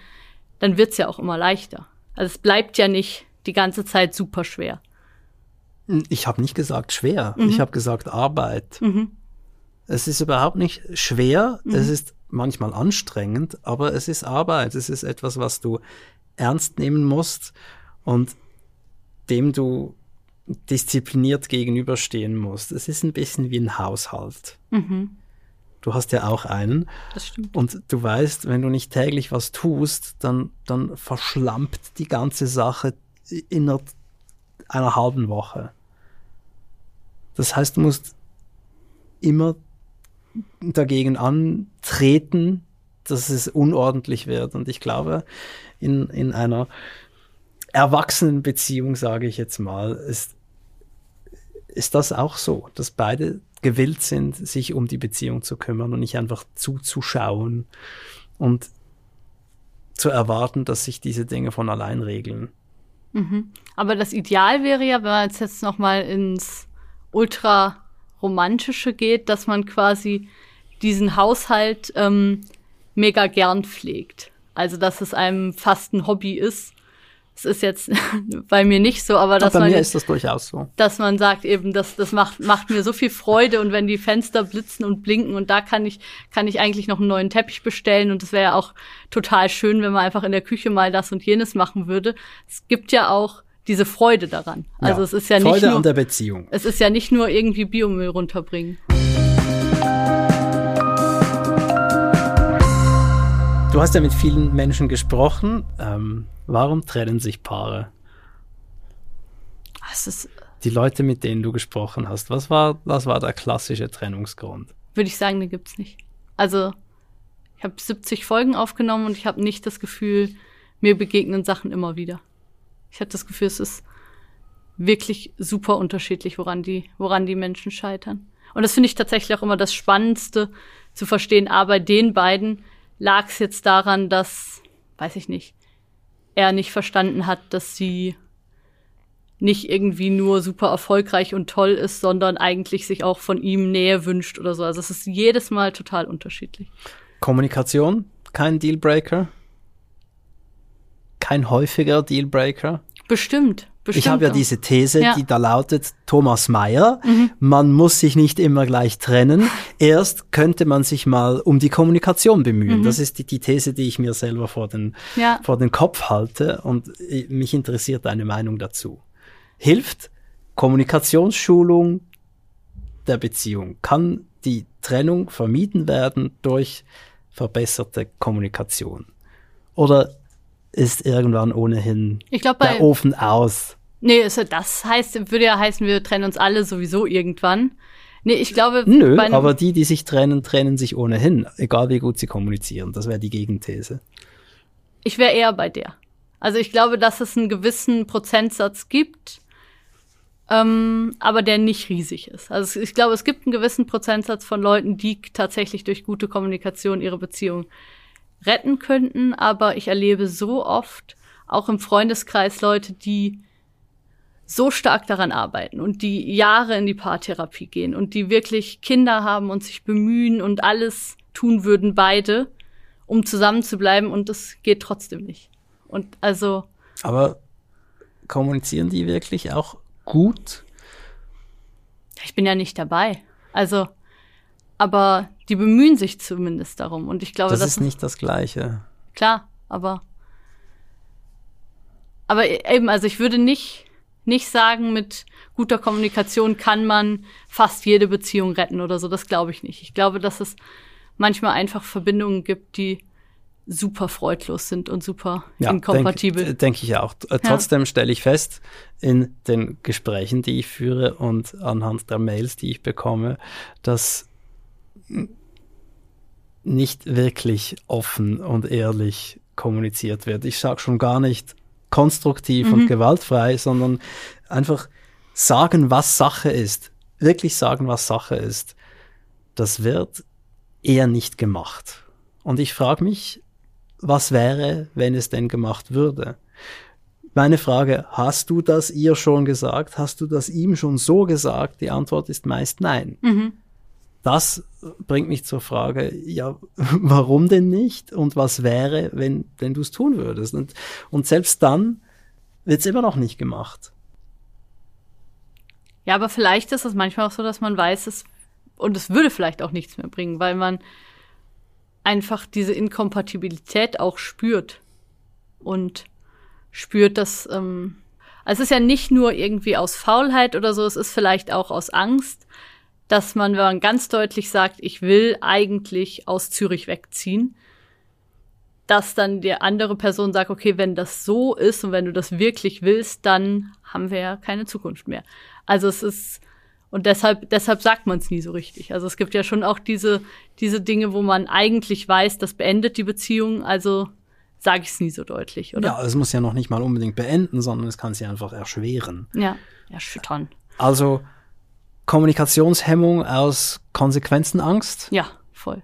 dann wird's ja auch immer leichter. Also es bleibt ja nicht die ganze Zeit super schwer. Ich habe nicht gesagt schwer, mhm. ich habe gesagt Arbeit. Mhm. Es ist überhaupt nicht schwer, mhm. es ist manchmal anstrengend, aber es ist Arbeit. Es ist etwas, was du ernst nehmen musst und dem du diszipliniert gegenüberstehen musst. Es ist ein bisschen wie ein Haushalt. Mhm. Du hast ja auch einen. Das stimmt. Und du weißt, wenn du nicht täglich was tust, dann, dann verschlampt die ganze Sache innerhalb einer halben Woche. Das heißt, du musst immer dagegen antreten, dass es unordentlich wird. Und ich glaube, in, in einer erwachsenen Beziehung, sage ich jetzt mal, ist, ist das auch so, dass beide gewillt sind, sich um die Beziehung zu kümmern und nicht einfach zuzuschauen, und zu erwarten, dass sich diese Dinge von allein regeln. Mhm. Aber das Ideal wäre ja, wenn man jetzt, jetzt noch mal ins ultra romantische geht, dass man quasi diesen Haushalt ähm, mega gern pflegt. Also dass es einem fast ein Hobby ist es ist jetzt (laughs) bei mir nicht so, aber dass bei man mir ist das durchaus so. Dass man sagt eben, das, das macht, macht mir so viel Freude und wenn die Fenster blitzen und blinken und da kann ich, kann ich eigentlich noch einen neuen Teppich bestellen und das wäre ja auch total schön, wenn man einfach in der Küche mal das und jenes machen würde. Es gibt ja auch diese Freude daran. Also ja, es ist ja Freude nicht nur, an der Beziehung. Es ist ja nicht nur irgendwie Biomüll runterbringen. Du hast ja mit vielen Menschen gesprochen. Ähm, warum trennen sich Paare? Es Die Leute, mit denen du gesprochen hast, was war, was war der klassische Trennungsgrund? würde ich sagen, den gibt's nicht. Also ich habe 70 Folgen aufgenommen und ich habe nicht das Gefühl, mir begegnen Sachen immer wieder. Ich hatte das Gefühl, es ist wirklich super unterschiedlich, woran die, woran die Menschen scheitern. Und das finde ich tatsächlich auch immer das Spannendste zu verstehen. Aber bei den beiden lag es jetzt daran, dass, weiß ich nicht, er nicht verstanden hat, dass sie nicht irgendwie nur super erfolgreich und toll ist, sondern eigentlich sich auch von ihm Nähe wünscht oder so. Also es ist jedes Mal total unterschiedlich. Kommunikation, kein Dealbreaker? Kein häufiger Dealbreaker? Bestimmt. Bestimmt ich habe ja diese These, Ja. die da lautet, Thomas Mayer, Mhm. man muss sich nicht immer gleich trennen. (laughs) Erst könnte man sich mal um die Kommunikation bemühen. Mhm. Das ist die, die These, die ich mir selber vor den, Ja. vor den Kopf halte und äh, mich interessiert deine Meinung dazu. Hilft Kommunikationsschulung der Beziehung? Kann die Trennung vermieden werden durch verbesserte Kommunikation? Oder ist irgendwann ohnehin Ich glaube, bei, der Ofen aus? nee, das heißt, würde ja heißen, wir trennen uns alle sowieso irgendwann. Nee, ich glaube, Nö, aber die, die sich trennen, trennen sich ohnehin, egal wie gut sie kommunizieren. Das wäre die Gegenthese. Ich wäre eher bei der. Also ich glaube, dass es einen gewissen Prozentsatz gibt, ähm, aber der nicht riesig ist. Also ich glaube, es gibt einen gewissen Prozentsatz von Leuten, die tatsächlich durch gute Kommunikation ihre Beziehung retten könnten, aber ich erlebe so oft, auch im Freundeskreis, Leute, die so stark daran arbeiten und die Jahre in die Paartherapie gehen und die wirklich Kinder haben und sich bemühen und alles tun würden, beide, um zusammen zu bleiben und das geht trotzdem nicht. Und also, Aber kommunizieren die wirklich auch gut? ich bin ja nicht dabei. Also, aber die bemühen sich zumindest darum und ich glaube, Das das, ist nicht das Gleiche. klar, aber aber eben, also ich würde nicht nicht sagen, mit guter Kommunikation kann man fast jede Beziehung retten oder so. Das glaube ich nicht. Ich glaube, dass es manchmal einfach Verbindungen gibt, die super freudlos sind und super inkompatibel. Denke denk ich auch. Äh, Trotzdem stelle ich fest, in den Gesprächen, die ich führe und anhand der Mails, die ich bekomme, dass nicht wirklich offen und ehrlich kommuniziert wird. Ich sage schon gar nicht konstruktiv Mhm. und gewaltfrei, sondern einfach sagen, was Sache ist. Wirklich sagen, was Sache ist. Das wird eher nicht gemacht. Und ich frage mich, was wäre, wenn es denn gemacht würde? Meine Frage, hast du das ihr schon gesagt? Hast du das ihm schon so gesagt? Die Antwort ist meist nein. Mhm. Das bringt mich zur Frage, ja, (laughs) warum denn nicht? Und was wäre, wenn, wenn du es tun würdest? Und, und selbst dann wird es immer noch nicht gemacht. Ja, aber vielleicht ist es manchmal auch so, dass man weiß, es und es würde vielleicht auch nichts mehr bringen, weil man einfach diese Inkompatibilität auch spürt und spürt, dass ähm, also es ist ja nicht nur irgendwie aus Faulheit oder so, es ist vielleicht auch aus Angst, dass man, wenn man ganz deutlich sagt, ich will eigentlich aus Zürich wegziehen, dass dann die andere Person sagt, okay, wenn das so ist und wenn du das wirklich willst, dann haben wir ja keine Zukunft mehr. Also es ist und deshalb deshalb sagt man es nie so richtig. Also es gibt ja schon auch diese diese Dinge, wo man eigentlich weiß, das beendet die Beziehung, also sage ich es nie so deutlich, oder? Ja, es muss ja noch nicht mal unbedingt beenden, sondern es kann sie einfach erschweren. Ja, erschüttern. Also Kommunikationshemmung aus Konsequenzenangst. Ja, voll.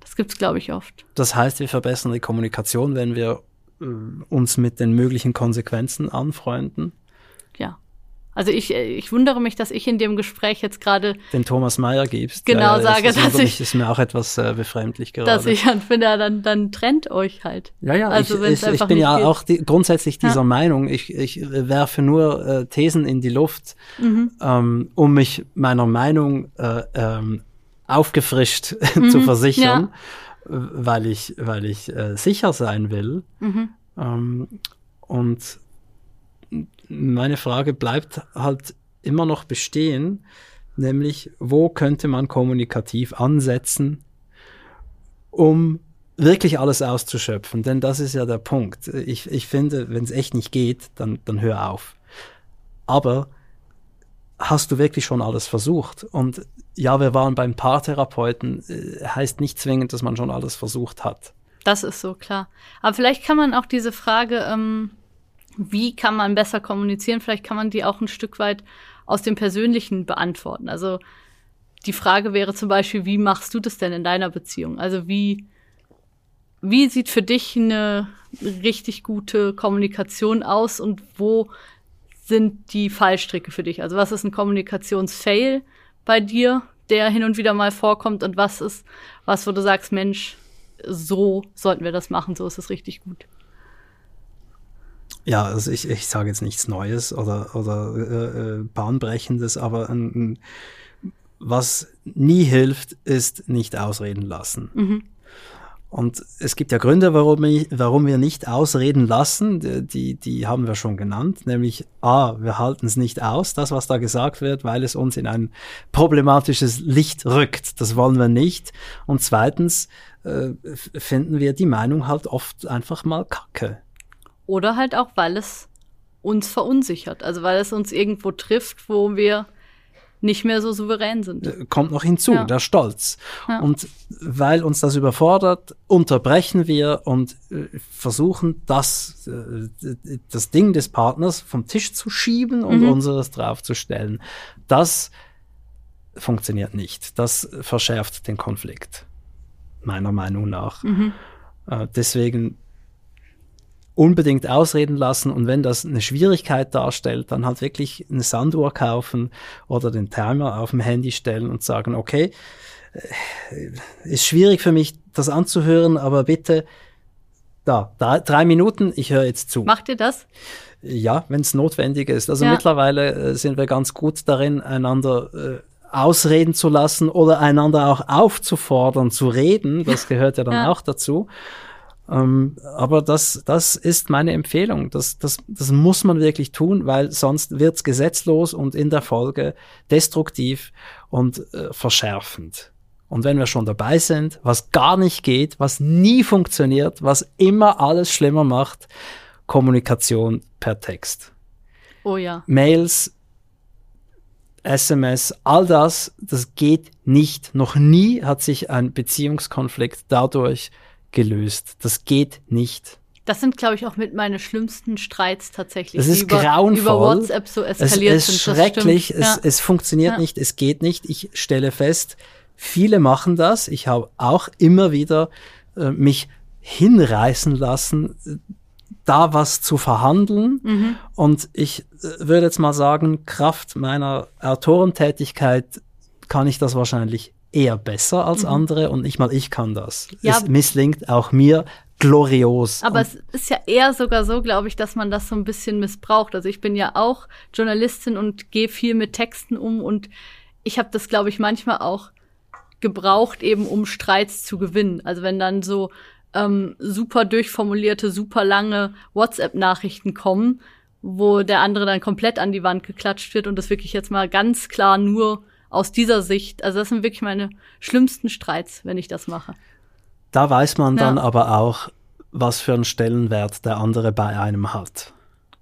Das gibt's, glaube ich, oft. Das heißt, wir verbessern die Kommunikation, wenn wir äh, uns mit den möglichen Konsequenzen anfreunden. Ja. Also ich, äh, ich wundere mich, dass ich in dem Gespräch jetzt gerade den Thomas Mayer gibst. Genau ja, ja, sage, das dass ich ist mir auch etwas äh, befremdlich gerade. Dass ich dann finde, dann dann trennt euch halt. Ja, ja. Also ich, ich, ich bin ja geht. auch die, grundsätzlich dieser ja. Meinung. Ich, ich werfe nur äh, Thesen in die Luft, mhm. ähm, um mich meiner Meinung äh, ähm, aufgefrischt (laughs) mhm. zu versichern, weil ich weil ich äh, sicher sein will. Mhm. Ähm, und meine Frage bleibt halt immer noch bestehen, nämlich wo könnte man kommunikativ ansetzen, um wirklich alles auszuschöpfen? Denn das ist ja der Punkt. Ich, ich finde, wenn es echt nicht geht, dann, dann hör auf. Aber hast du wirklich schon alles versucht? Und ja, wir waren beim Paartherapeuten, äh, heißt nicht zwingend, dass man schon alles versucht hat. Das ist so klar. Aber vielleicht kann man auch diese Frage ähm, wie kann man besser kommunizieren? Vielleicht kann man die auch ein Stück weit aus dem Persönlichen beantworten. Also die Frage wäre zum Beispiel, wie machst du das denn in deiner Beziehung? Also wie, wie sieht für dich eine richtig gute Kommunikation aus und wo sind die Fallstricke für dich? Also was ist ein Kommunikationsfail bei dir, der hin und wieder mal vorkommt und was ist was, wo du sagst, Mensch, so sollten wir das machen, so ist es richtig gut. Ja, also ich, ich sage jetzt nichts Neues oder, oder äh, äh, Bahnbrechendes, aber ein, ein, was nie hilft, ist nicht ausreden lassen. Mhm. Und es gibt ja Gründe, warum, ich, warum wir nicht ausreden lassen. Die, die haben wir schon genannt. Nämlich, A, wir halten es nicht aus, das, was da gesagt wird, weil es uns in ein problematisches Licht rückt. Das wollen wir nicht. Und zweitens äh, finden wir die Meinung halt oft einfach mal kacke. Oder halt auch, weil es uns verunsichert. Also weil es uns irgendwo trifft, wo wir nicht mehr so souverän sind. Äh, kommt noch hinzu, ja. der Stolz. Ja. Und weil uns das überfordert, unterbrechen wir und äh, versuchen, das, äh, das Ding des Partners vom Tisch zu schieben und mhm. unseres draufzustellen. Das funktioniert nicht. Das verschärft den Konflikt, meiner Meinung nach. Mhm. deswegen unbedingt ausreden lassen und wenn das eine Schwierigkeit darstellt, dann halt wirklich eine Sanduhr kaufen oder den Timer auf dem Handy stellen und sagen, okay, äh, ist schwierig für mich, das anzuhören, aber bitte da, da drei Minuten, ich höre jetzt zu. Macht ihr das? Ja, wenn es notwendig ist. Also ja. mittlerweile äh, sind wir ganz gut darin, einander äh, ausreden zu lassen oder einander auch aufzufordern zu reden. Das gehört ja dann ja. auch dazu. Ähm, aber das, das ist meine Empfehlung. Das, das, das muss man wirklich tun, weil sonst wird's gesetzlos und in der Folge destruktiv und äh, verschärfend. Und wenn wir schon dabei sind, was gar nicht geht, was nie funktioniert, was immer alles schlimmer macht, Kommunikation per Text. Oh ja. Mails, SMS, all das, das geht nicht. Noch nie hat sich ein Beziehungskonflikt dadurch gelöst. Das geht nicht. Das sind, glaube ich, auch mit meine schlimmsten Streits tatsächlich. Das ist über, grauenvoll. Über WhatsApp so eskaliert es, es ist schrecklich. Es, ja. es funktioniert ja. nicht. Es geht nicht. Ich stelle fest, viele machen das. Ich habe auch immer wieder äh, mich hinreißen lassen, da was zu verhandeln. Mhm. Und ich äh, würde jetzt mal sagen, Kraft meiner Autorentätigkeit kann ich das wahrscheinlich eher besser als mhm. andere und nicht mal ich kann das. Ja, es misslingt auch mir glorios. Aber es ist ja eher sogar so, glaube ich, dass man das so ein bisschen missbraucht. Also ich bin ja auch Journalistin und gehe viel mit Texten um und ich habe das, glaube ich, manchmal auch gebraucht, eben um Streits zu gewinnen. Also wenn dann so ähm, super durchformulierte, super lange WhatsApp-Nachrichten kommen, wo der andere dann komplett an die Wand geklatscht wird und das wirklich jetzt mal ganz klar nur aus dieser Sicht. Also das sind wirklich meine schlimmsten Streits, wenn ich das mache. Da weiß man ja. dann aber auch, was für einen Stellenwert der andere bei einem hat.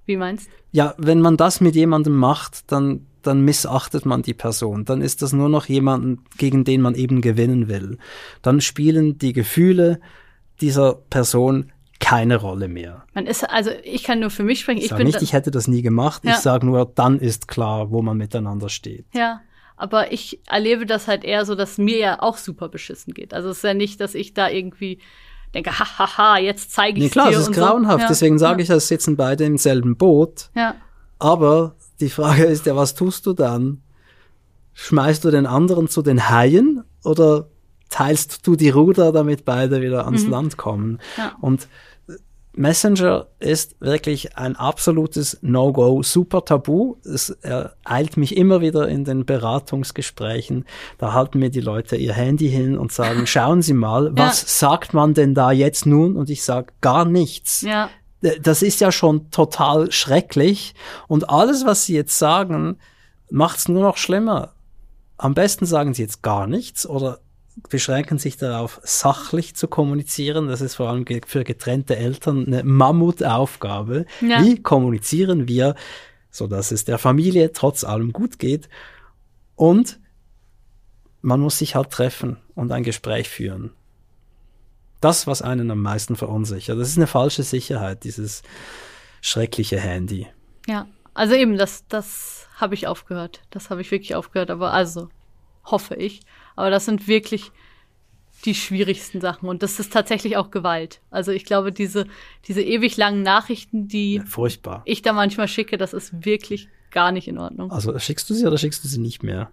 Wie meinst? Ja, wenn man das mit jemandem macht, dann, dann missachtet man die Person. Dann ist das nur noch jemanden, gegen den man eben gewinnen will. Dann spielen die Gefühle dieser Person keine Rolle mehr. Man ist, also ich kann nur für mich sprechen. Ich, ich sage nicht, ich hätte das nie gemacht. Ja. Ich sage nur, dann ist klar, wo man miteinander steht. Ja, Aber ich erlebe das halt eher so, dass mir ja auch super beschissen geht. Also es ist ja nicht, dass ich da irgendwie denke, hahaha, jetzt zeige ich nee, klar, dir. es ist grauenhaft. So. Ja. Deswegen sage ja. ich, es sitzen beide im selben Boot. Ja. Aber die Frage ist ja, was tust du dann? Schmeißt du den anderen zu den Haien oder teilst du die Ruder, damit beide wieder ans mhm. Land kommen? Ja. Und Messenger ist wirklich ein absolutes No-Go, super tabu. Es ereilt mich immer wieder in den Beratungsgesprächen. Da halten mir die Leute ihr Handy hin und sagen, (laughs) schauen Sie mal, was ja. sagt man denn da jetzt nun? Und ich sage gar nichts. Ja. Das ist ja schon total schrecklich. Und alles, was Sie jetzt sagen, macht es nur noch schlimmer. Am besten sagen Sie jetzt gar nichts oder beschränken sich darauf, sachlich zu kommunizieren. Das ist vor allem für getrennte Eltern eine Mammutaufgabe. Ja. Wie kommunizieren wir, so dass es der Familie trotz allem gut geht? Und man muss sich halt treffen und ein Gespräch führen. Das, was einen am meisten verunsichert. Das ist eine falsche Sicherheit, dieses schreckliche Handy. Ja, also eben, das, das habe ich aufgehört. Das habe ich wirklich aufgehört, aber also hoffe ich. Aber das sind wirklich die schwierigsten Sachen. Und das ist tatsächlich auch Gewalt. Also ich glaube, diese, diese ewig langen Nachrichten, die ja, furchtbar. ich da manchmal schicke, das ist wirklich gar nicht in Ordnung. Also schickst du sie oder schickst du sie nicht mehr?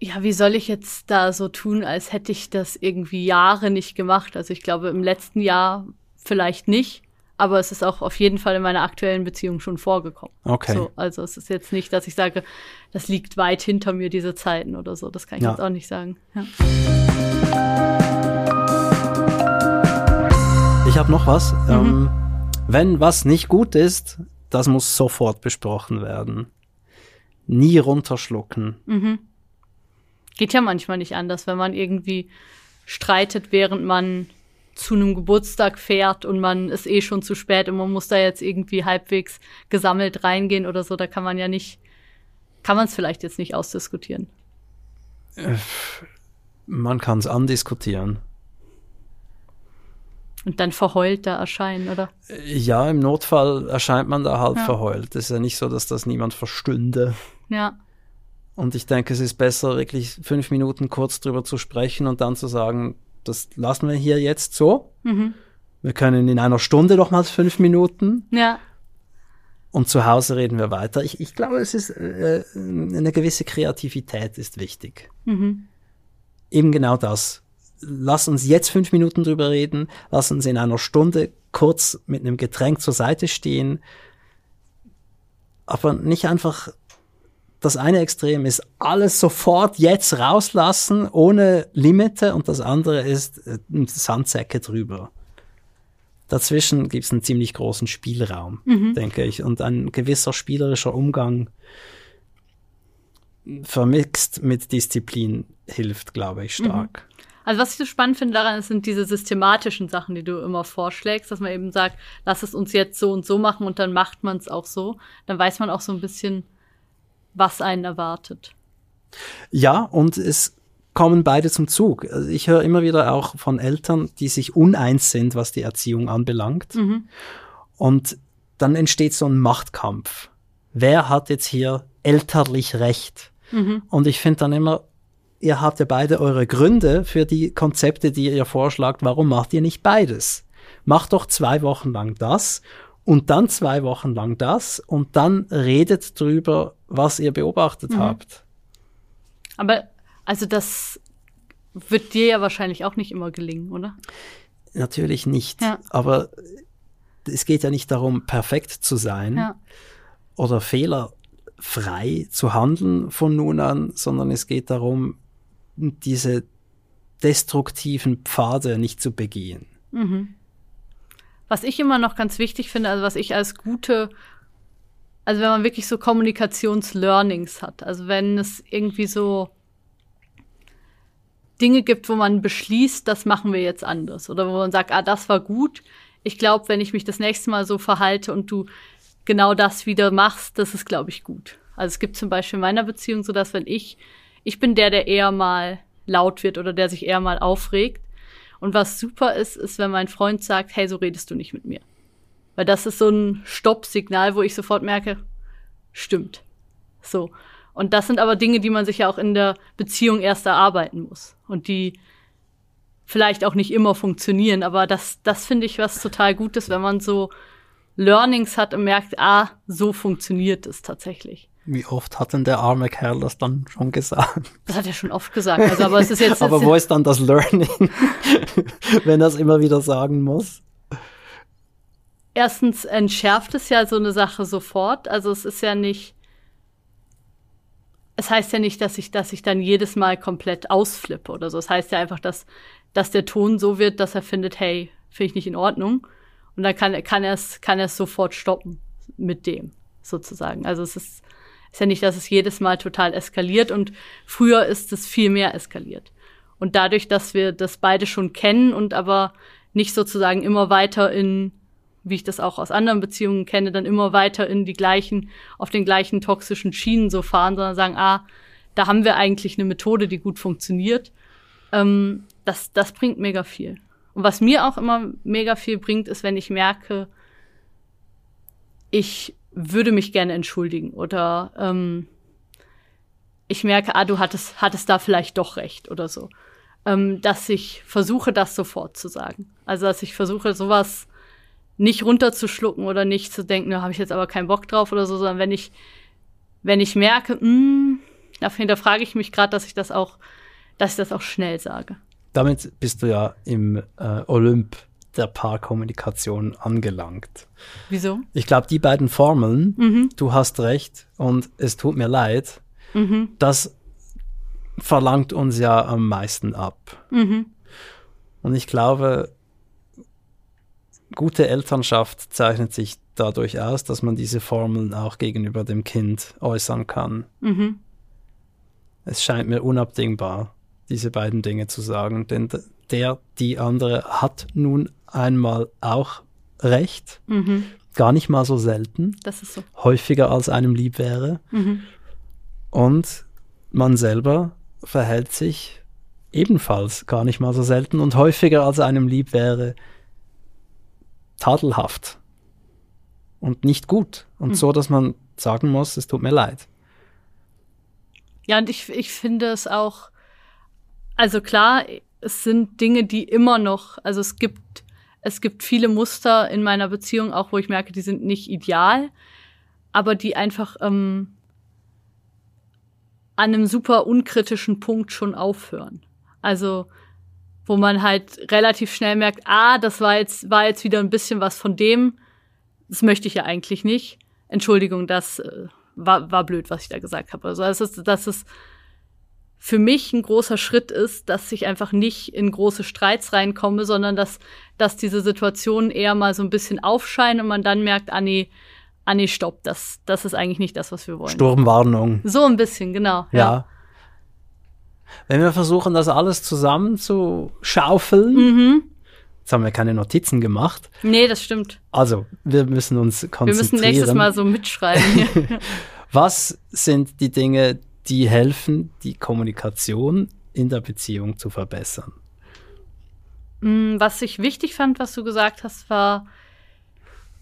Ja, wie soll ich jetzt da so tun, als hätte ich das irgendwie Jahre nicht gemacht? Also ich glaube, im letzten Jahr vielleicht nicht. Aber es ist auch auf jeden Fall in meiner aktuellen Beziehung schon vorgekommen. Okay. So, also es ist jetzt nicht, dass ich sage, das liegt weit hinter mir, diese Zeiten oder so. Das kann ich ja. jetzt auch nicht sagen. Ja. Ich habe noch was. Mhm. Ähm, wenn was nicht gut ist, das muss sofort besprochen werden. Nie runterschlucken. Mhm. Geht ja manchmal nicht anders, wenn man irgendwie streitet, während man zu einem Geburtstag fährt und man ist eh schon zu spät und man muss da jetzt irgendwie halbwegs gesammelt reingehen oder so, da kann man ja nicht, kann man es vielleicht jetzt nicht ausdiskutieren. Äh, man kann es andiskutieren. Und dann verheult da erscheinen, oder? Ja, im Notfall erscheint man da halt ja. verheult. Es ist ja nicht so, dass das niemand verstünde. Ja. Und ich denke, es ist besser, wirklich fünf Minuten kurz drüber zu sprechen und dann zu sagen, das lassen wir hier jetzt so. Mhm. Wir können in einer Stunde noch mal fünf Minuten. Ja. Und zu Hause reden wir weiter. Ich, ich glaube, es ist äh, eine gewisse Kreativität ist wichtig. Mhm. Eben genau das. Lass uns jetzt fünf Minuten drüber reden. Lass uns in einer Stunde kurz mit einem Getränk zur Seite stehen. Aber nicht einfach das eine Extrem ist alles sofort jetzt rauslassen, ohne Limite, und das andere ist äh, Sandsäcke drüber. Dazwischen gibt es einen ziemlich großen Spielraum, mhm. denke ich, und ein gewisser spielerischer Umgang vermixt mit Disziplin hilft, glaube ich, stark. Mhm. Also was ich so spannend finde daran, sind diese systematischen Sachen, die du immer vorschlägst, dass man eben sagt, lass es uns jetzt so und so machen und dann macht man es auch so. Dann weiß man auch so ein bisschen, was einen erwartet. Ja, und es kommen beide zum Zug. Also ich höre immer wieder auch von Eltern, die sich uneins sind, was die Erziehung anbelangt. Mhm. Und dann entsteht so ein Machtkampf. Wer hat jetzt hier elterlich Recht? Mhm. Und ich finde dann immer, ihr habt ja beide eure Gründe für die Konzepte, die ihr vorschlagt. Warum macht ihr nicht beides? Macht doch zwei Wochen lang das und dann zwei Wochen lang das und dann redet drüber, was ihr beobachtet mhm. habt. Aber also das wird dir ja wahrscheinlich auch nicht immer gelingen, oder? Natürlich nicht. Ja. Aber es geht ja nicht darum, perfekt zu sein ja. oder fehlerfrei zu handeln von nun an, sondern es geht darum, diese destruktiven Pfade nicht zu begehen. Mhm. Was ich immer noch ganz wichtig finde, also was ich als gute also wenn man wirklich so Kommunikationslearnings hat. Also wenn es irgendwie so Dinge gibt, wo man beschließt, das machen wir jetzt anders. Oder wo man sagt, ah, das war gut. Ich glaube, wenn ich mich das nächste Mal so verhalte und du genau das wieder machst, das ist, glaube ich, gut. Also es gibt zum Beispiel in meiner Beziehung so, dass wenn ich, ich bin der, der eher mal laut wird oder der sich eher mal aufregt. Und was super ist, ist, wenn mein Freund sagt, hey, so redest du nicht mit mir. Weil das ist so ein Stoppsignal, wo ich sofort merke, stimmt. So. Und das sind aber Dinge, die man sich ja auch in der Beziehung erst erarbeiten muss. Und die vielleicht auch nicht immer funktionieren. Aber das, das finde ich was total Gutes, wenn man so Learnings hat und merkt, ah, so funktioniert es tatsächlich. Wie oft hat denn der arme Kerl das dann schon gesagt? Das hat er schon oft gesagt. Also, aber es ist jetzt. (laughs) aber wo ist dann das Learning, (laughs) wenn er es immer wieder sagen muss? Erstens entschärft es ja so eine Sache sofort. Also es ist ja nicht. Es heißt ja nicht, dass ich, dass ich dann jedes Mal komplett ausflippe oder so. Es heißt ja einfach, dass, dass der Ton so wird, dass er findet, hey, finde ich nicht in Ordnung. Und dann kann, kann er es kann er's sofort stoppen mit dem, sozusagen. Also es ist ist ja nicht, dass es jedes Mal total eskaliert und früher ist es viel mehr eskaliert. Und dadurch, dass wir das beide schon kennen und aber nicht sozusagen immer weiter in, wie ich das auch aus anderen Beziehungen kenne, dann immer weiter in die gleichen, auf den gleichen toxischen Schienen so fahren, sondern sagen, ah, da haben wir eigentlich eine Methode, die gut funktioniert. Ähm, das, das bringt mega viel. Und was mir auch immer mega viel bringt, ist, wenn ich merke, ich würde mich gerne entschuldigen oder ähm, ich merke, ah, du hattest, hattest da vielleicht doch recht oder so. Ähm, dass ich versuche, das sofort zu sagen. Also, dass ich versuche, sowas nicht runterzuschlucken oder nicht zu denken, da habe ich jetzt aber keinen Bock drauf oder so, sondern wenn ich, wenn ich merke, mh, hm, da hinterfrage ich mich gerade, dass ich das auch, dass ich das auch schnell sage. Damit bist du ja im äh, Olymp der Paarkommunikation angelangt. Wieso? Ich glaube, die beiden Formeln, mhm. du hast recht und es tut mir leid, mhm. das verlangt uns ja am meisten ab. Mhm. Und ich glaube, gute Elternschaft zeichnet sich dadurch aus, dass man diese Formeln auch gegenüber dem Kind äußern kann. Mhm. Es scheint mir unabdingbar, diese beiden Dinge zu sagen, denn der, die andere hat nun einmal auch recht. Mhm. Gar nicht mal so selten. Das ist so. Häufiger als einem lieb wäre. Mhm. Und man selber verhält sich ebenfalls gar nicht mal so selten und häufiger als einem lieb wäre tadelhaft und nicht gut. Und mhm. so, dass man sagen muss, es tut mir leid. Ja, und ich, ich finde es auch, also klar, es sind Dinge, die immer noch, also es gibt, es gibt viele Muster in meiner Beziehung, auch wo ich merke, die sind nicht ideal, aber die einfach ähm, an einem super unkritischen Punkt schon aufhören. Also wo man halt relativ schnell merkt, ah, das war jetzt, war jetzt wieder ein bisschen was von dem, das möchte ich ja eigentlich nicht. Entschuldigung, das äh, war, war blöd, was ich da gesagt habe. Also das ist, das ist für mich ein großer Schritt ist, dass ich einfach nicht in große Streits reinkomme, sondern dass, dass diese Situationen eher mal so ein bisschen aufscheinen und man dann merkt, ah nee, ah nee, stopp, das, das ist eigentlich nicht das, was wir wollen. Sturmwarnung. So ein bisschen, genau. Ja. ja. Wenn wir versuchen, das alles zusammen zu schaufeln, mhm. jetzt haben wir keine Notizen gemacht. Nee, das stimmt. Also, wir müssen uns konzentrieren. Wir müssen nächstes Mal so mitschreiben. (laughs) (laughs) Was sind die Dinge, die helfen, die Kommunikation in der Beziehung zu verbessern. Mm, was ich wichtig fand, was du gesagt hast, war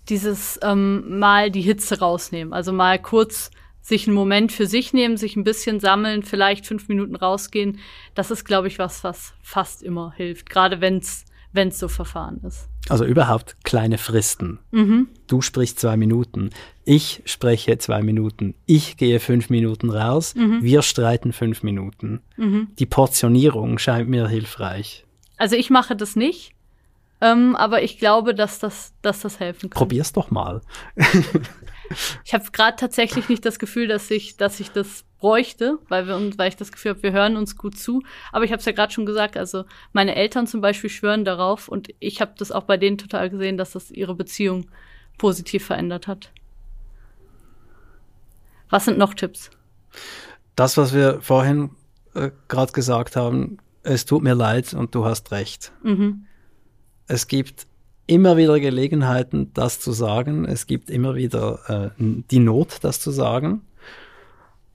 dieses ähm, mal die Hitze rausnehmen. Also mal kurz sich einen Moment für sich nehmen, sich ein bisschen sammeln, vielleicht fünf Minuten rausgehen. Das ist, glaube ich, was, was fast immer hilft, gerade wenn es wenn es so verfahren ist. Also überhaupt kleine Fristen. Mhm. Du sprichst zwei Minuten, ich spreche zwei Minuten, ich gehe fünf Minuten raus, mhm. wir streiten fünf Minuten. Mhm. Die Portionierung scheint mir hilfreich. Also ich mache das nicht, ähm, aber ich glaube, dass das, dass das helfen kann. Probier's doch mal. (laughs) ich habe gerade tatsächlich nicht das Gefühl, dass ich, dass ich das bräuchte, weil, wir, weil ich das Gefühl habe, wir hören uns gut zu. Aber ich habe es ja gerade schon gesagt, also meine Eltern zum Beispiel schwören darauf und ich habe das auch bei denen total gesehen, dass das ihre Beziehung positiv verändert hat. Was sind noch Tipps? Das, was wir vorhin äh, gerade gesagt haben, es tut mir leid und du hast recht. Mhm. Es gibt immer wieder Gelegenheiten, das zu sagen. Es gibt immer wieder äh, die Not, das zu sagen.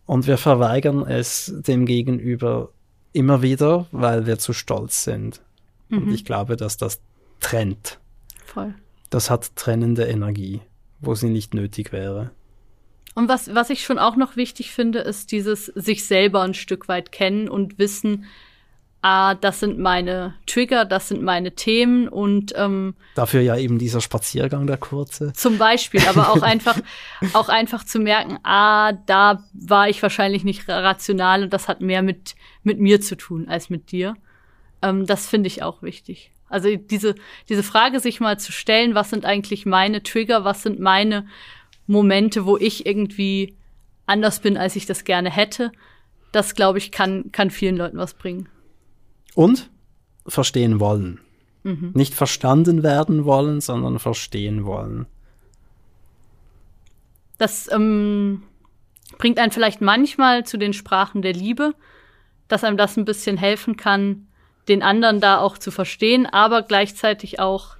Und wir verweigern es dem Gegenüber immer wieder, weil wir zu stolz sind. Mhm. Und ich glaube, dass das trennt. Voll. Das hat trennende Energie, wo sie nicht nötig wäre. Und was, was ich schon auch noch wichtig finde, ist dieses sich selber ein Stück weit kennen und wissen, ah, das sind meine Trigger, das sind meine Themen und ähm, dafür ja eben dieser Spaziergang der kurze. Zum Beispiel, aber auch (laughs) einfach, auch einfach zu merken, ah, da war ich wahrscheinlich nicht rational und das hat mehr mit mit mir zu tun als mit dir. Ähm, das finde ich auch wichtig. Also diese diese Frage sich mal zu stellen, was sind eigentlich meine Trigger, was sind meine Momente, wo ich irgendwie anders bin, als ich das gerne hätte. Das glaube ich kann kann vielen Leuten was bringen. Und verstehen wollen. Mhm. Nicht verstanden werden wollen, sondern verstehen wollen. Das ähm, bringt einen vielleicht manchmal zu den Sprachen der Liebe, dass einem das ein bisschen helfen kann, den anderen da auch zu verstehen, aber gleichzeitig auch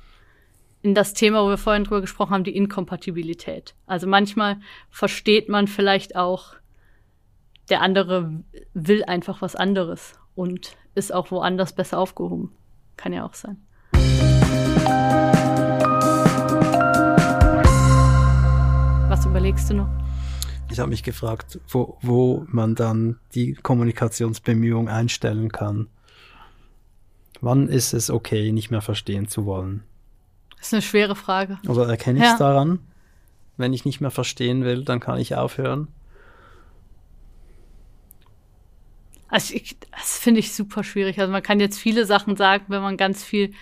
in das Thema, wo wir vorhin drüber gesprochen haben, die Inkompatibilität. Also manchmal versteht man vielleicht auch, der andere will einfach was anderes und ist auch woanders besser aufgehoben. Kann ja auch sein. Was überlegst du noch? Ich habe mich gefragt, wo, wo man dann die Kommunikationsbemühung einstellen kann. Wann ist es okay, nicht mehr verstehen zu wollen? Das ist eine schwere Frage. Oder erkenne ich es ja. daran? Wenn ich nicht mehr verstehen will, dann kann ich aufhören. Also ich, das finde ich super schwierig. Also man kann jetzt viele Sachen sagen, wenn man ganz viel,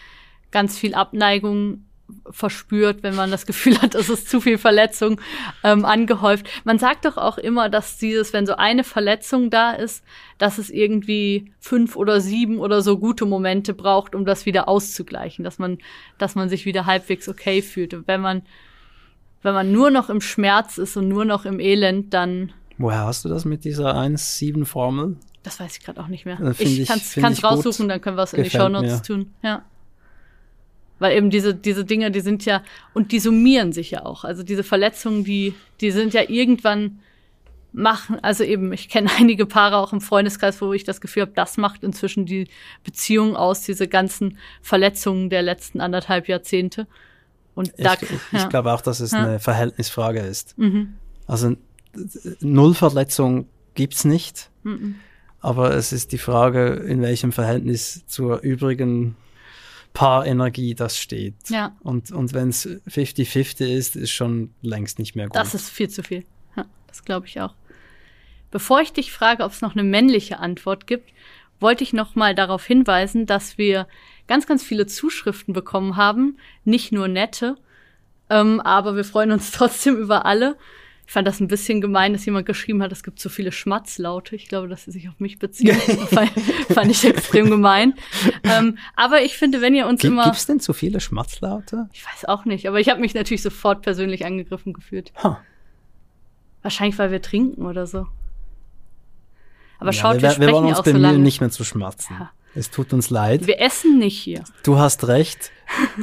ganz viel Abneigung verspürt, wenn man das Gefühl hat, es ist zu viel Verletzung ähm, angehäuft. Man sagt doch auch immer, dass dieses, wenn so eine Verletzung da ist, dass es irgendwie fünf oder sieben oder so gute Momente braucht, um das wieder auszugleichen, dass man, dass man sich wieder halbwegs okay fühlt. Und wenn man, wenn man nur noch im Schmerz ist und nur noch im Elend, dann. Woher hast du das mit dieser 1-7-Formel? Das weiß ich gerade auch nicht mehr. Ich, ich kann es raussuchen, gut. dann können wir es in die Shownotes tun. Ja. Weil eben diese, diese Dinge, die sind ja, und die summieren sich ja auch. Also diese Verletzungen, die, die sind ja irgendwann machen, also eben, ich kenne (laughs) einige Paare auch im Freundeskreis, wo ich das Gefühl habe, das macht inzwischen die Beziehung aus, diese ganzen Verletzungen der letzten anderthalb Jahrzehnte. Und da, ich, ja. ich glaube auch, dass es ja. eine Verhältnisfrage ist. Mhm. Also Nullverletzung gibt's nicht. Mhm. Aber es ist die Frage, in welchem Verhältnis zur übrigen Paarenergie das steht. Ja. Und, und wenn es 50-50 ist, ist schon längst nicht mehr gut. Das ist viel zu viel. Ja, das glaube ich auch. Bevor ich dich frage, ob es noch eine männliche Antwort gibt, wollte ich noch mal darauf hinweisen, dass wir ganz, ganz viele Zuschriften bekommen haben. Nicht nur nette, ähm, aber wir freuen uns (laughs) trotzdem über alle. Ich fand das ein bisschen gemein, dass jemand geschrieben hat, es gibt so viele Schmatzlaute. Ich glaube, dass sie sich auf mich beziehen. (laughs) fand ich extrem gemein. Ähm, aber ich finde, wenn ihr uns G immer. Gibt es denn so viele Schmatzlaute? Ich weiß auch nicht, aber ich habe mich natürlich sofort persönlich angegriffen gefühlt. Huh. Wahrscheinlich, weil wir trinken oder so. Aber ja, schaut, wir, wir, wir wollen uns bemühen, so nicht mehr zu schmatzen. Ja. Es tut uns leid. Wir essen nicht hier. Du hast recht.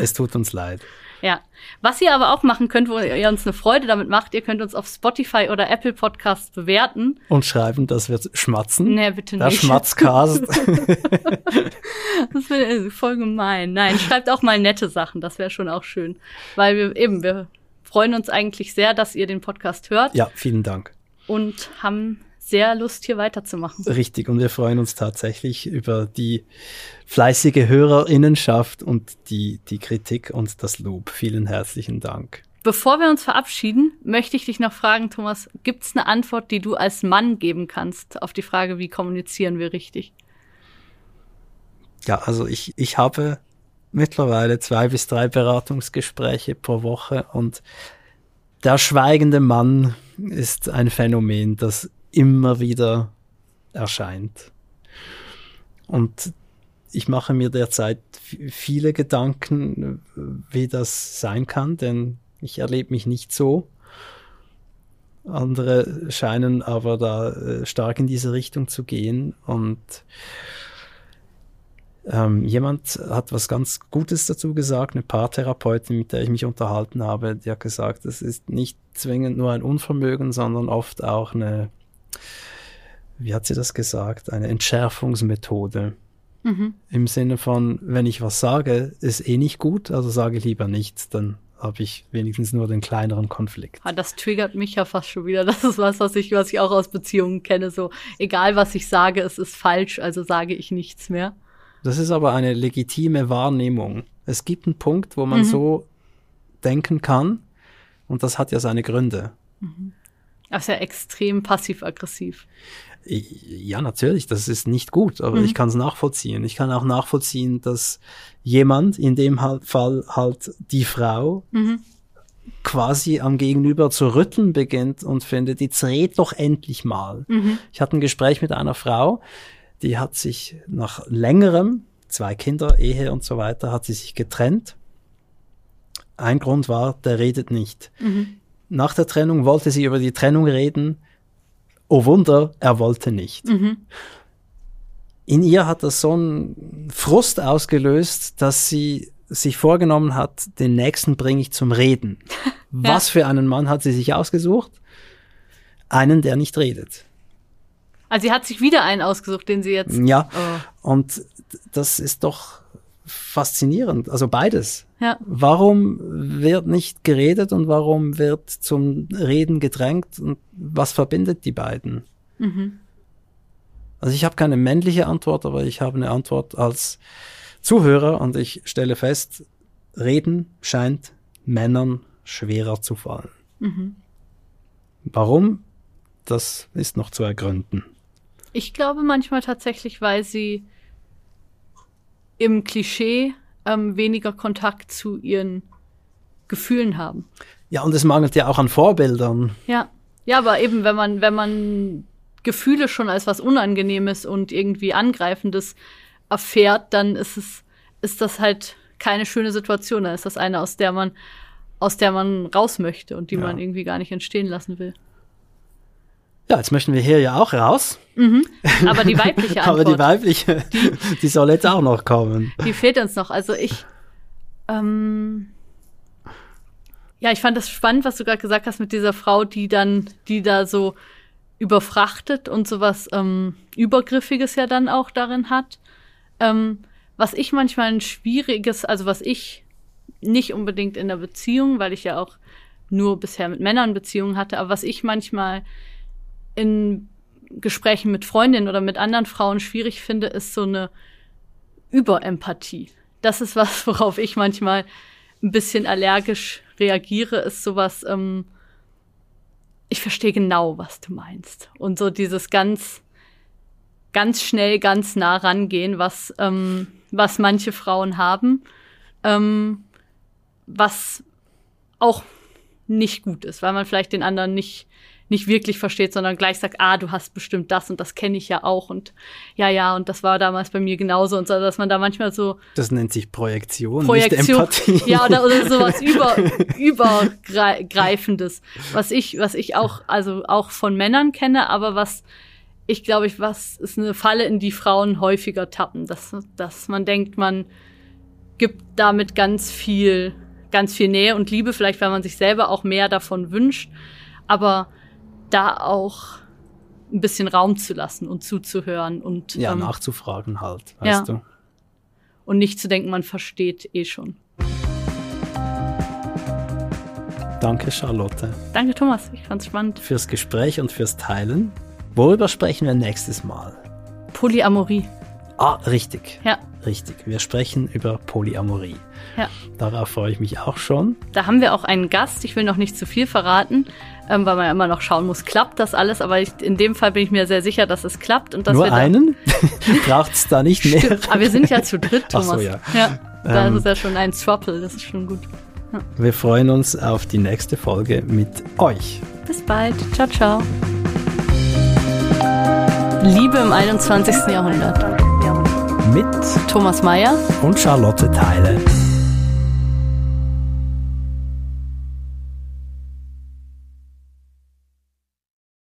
es tut uns leid. Ja. Was ihr aber auch machen könnt, wo ihr uns eine Freude damit macht, ihr könnt uns auf Spotify oder Apple Podcasts bewerten. Und schreiben, dass wir schmatzen. Nee, bitte nicht. Der Schmatzcast. (laughs) (laughs) das wäre voll gemein. Nein, schreibt auch mal nette Sachen, das wäre schon auch schön. Weil wir eben, wir freuen uns eigentlich sehr, dass ihr den Podcast hört. Ja, vielen Dank. Und haben sehr Lust, hier weiterzumachen. Richtig, und wir freuen uns tatsächlich über die fleißige Hörerinnenschaft und die, die Kritik und das Lob. Vielen herzlichen Dank. Bevor wir uns verabschieden, möchte ich dich noch fragen, Thomas, gibt es eine Antwort, die du als Mann geben kannst auf die Frage, wie kommunizieren wir richtig? Ja, also ich, ich habe mittlerweile zwei bis drei Beratungsgespräche pro Woche und der schweigende Mann ist ein Phänomen, das immer wieder erscheint. Und ich mache mir derzeit viele Gedanken, wie das sein kann, denn ich erlebe mich nicht so. Andere scheinen aber da äh, stark in diese Richtung zu gehen und ähm, jemand hat was ganz Gutes dazu gesagt, eine Paartherapeutin, mit der ich mich unterhalten habe, die hat gesagt, es ist nicht zwingend nur ein Unvermögen, sondern oft auch eine wie hat sie das gesagt, eine Entschärfungsmethode. Mhm. Im Sinne von, wenn ich was sage, ist eh nicht gut, also sage ich lieber nichts, dann habe ich wenigstens nur den kleineren Konflikt. Ah, das triggert mich ja fast schon wieder. (laughs) Das ist was, was ich, was ich auch aus Beziehungen kenne. So, egal was ich sage, es ist falsch, also sage ich nichts mehr. Das ist aber eine legitime Wahrnehmung. Es gibt einen Punkt, wo man mhm. so denken kann und das hat ja seine Gründe. Mhm. Das ist ja extrem passiv-aggressiv. Ja, natürlich, das ist nicht gut, aber mhm. ich kann es nachvollziehen. Ich kann auch nachvollziehen, dass jemand, in dem Fall halt die Frau, mhm. quasi am Gegenüber zu rütteln beginnt und findet, jetzt red doch endlich mal. Mhm. Ich hatte ein Gespräch mit einer Frau, die hat sich nach längerem, zwei Kinder, Ehe und so weiter, hat sie sich getrennt. Ein Grund war, der redet nicht. Mhm. Nach der Trennung wollte sie über die Trennung reden. Oh Wunder, er wollte nicht. Mhm. In ihr hat das so einen Frust ausgelöst, dass sie sich vorgenommen hat, den nächsten bringe ich zum Reden. (laughs) ja. Was für einen Mann hat sie sich ausgesucht? Einen, der nicht redet. Also sie hat sich wieder einen ausgesucht, den sie jetzt. Ja. Oh. Und das ist doch faszinierend. Also beides. Ja. Warum wird nicht geredet und warum wird zum Reden gedrängt und was verbindet die beiden? Mhm. Also ich habe keine männliche Antwort, aber ich habe eine Antwort als Zuhörer und ich stelle fest, Reden scheint Männern schwerer zu fallen. Mhm. Warum? Das ist noch zu ergründen. Ich glaube manchmal tatsächlich, weil sie im Klischee ähm, weniger Kontakt zu ihren Gefühlen haben. Ja, und es mangelt ja auch an Vorbildern. Ja. Ja, aber eben, wenn man, wenn man Gefühle schon als was Unangenehmes und irgendwie Angreifendes erfährt, dann ist es, ist das halt keine schöne Situation. Dann ist das eine, aus der man, aus der man raus möchte und die ja. man irgendwie gar nicht entstehen lassen will. Ja, jetzt möchten wir hier ja auch raus. Mhm. Aber die weibliche Antwort. (laughs) Aber die weibliche, (laughs) die, soll jetzt auch noch kommen. Die fehlt uns noch. Also ich, ähm, ja, ich fand das spannend, was du gerade gesagt hast mit dieser Frau, die dann, die da so überfrachtet und sowas ähm, Übergriffiges ja dann auch darin hat. Ähm, was ich manchmal ein schwieriges, also was ich nicht unbedingt in der Beziehung, weil ich ja auch nur bisher mit Männern Beziehungen hatte, aber was ich manchmal in Gesprächen mit Freundinnen oder mit anderen Frauen schwierig finde, ist so eine Überempathie. Das ist was, (laughs) worauf ich manchmal ein bisschen allergisch reagiere, ist sowas, ähm, ich verstehe genau, was du meinst. Und so dieses ganz, ganz schnell, ganz nah rangehen, was, ähm, was manche Frauen haben, ähm, was auch nicht gut ist, weil man vielleicht den anderen nicht nicht wirklich versteht, sondern gleich sagt, ah, du hast bestimmt das und das kenne ich ja auch und ja, ja, und das war damals bei mir genauso und so, dass man da manchmal so. Das nennt sich Projektion, Projektion nicht Empathie. Ja, oder, oder sowas (laughs) über, übergreifendes, was ich, was ich auch, also auch von Männern kenne, aber was ich glaube, ich, was ist eine Falle, in die Frauen häufiger tappen, dass, dass man denkt, man gibt damit ganz viel, ganz viel Nähe und Liebe, vielleicht weil man sich selber auch mehr davon wünscht, aber da auch ein bisschen Raum zu lassen und zuzuhören und ja ähm, nachzufragen halt, weißt ja. du. Und nicht zu denken, man versteht eh schon. Danke, Charlotte. Danke, Thomas. Ich fand's spannend. Fürs Gespräch und fürs Teilen. Worüber sprechen wir nächstes Mal? Polyamorie. Ah, richtig. Ja. Richtig. Wir sprechen über Polyamorie. Ja. Darauf freue ich mich auch schon. Da haben wir auch einen Gast. Ich will noch nicht zu viel verraten, ähm, weil man ja immer noch schauen muss, klappt das alles. Aber ich, in dem Fall bin ich mir sehr sicher, dass es klappt. Und dass Nur wir einen? (laughs) Braucht es da nicht mehr? Stimmt. Aber wir sind ja zu dritt, Thomas. Ach so, ja. ja da ähm, ist ja schon ein Swappel. Das ist schon gut. Ja. Wir freuen uns auf die nächste Folge mit euch. Bis bald. Ciao, ciao. Liebe im 21. Jahrhundert. Mit Thomas Mayer und Charlotte Theile.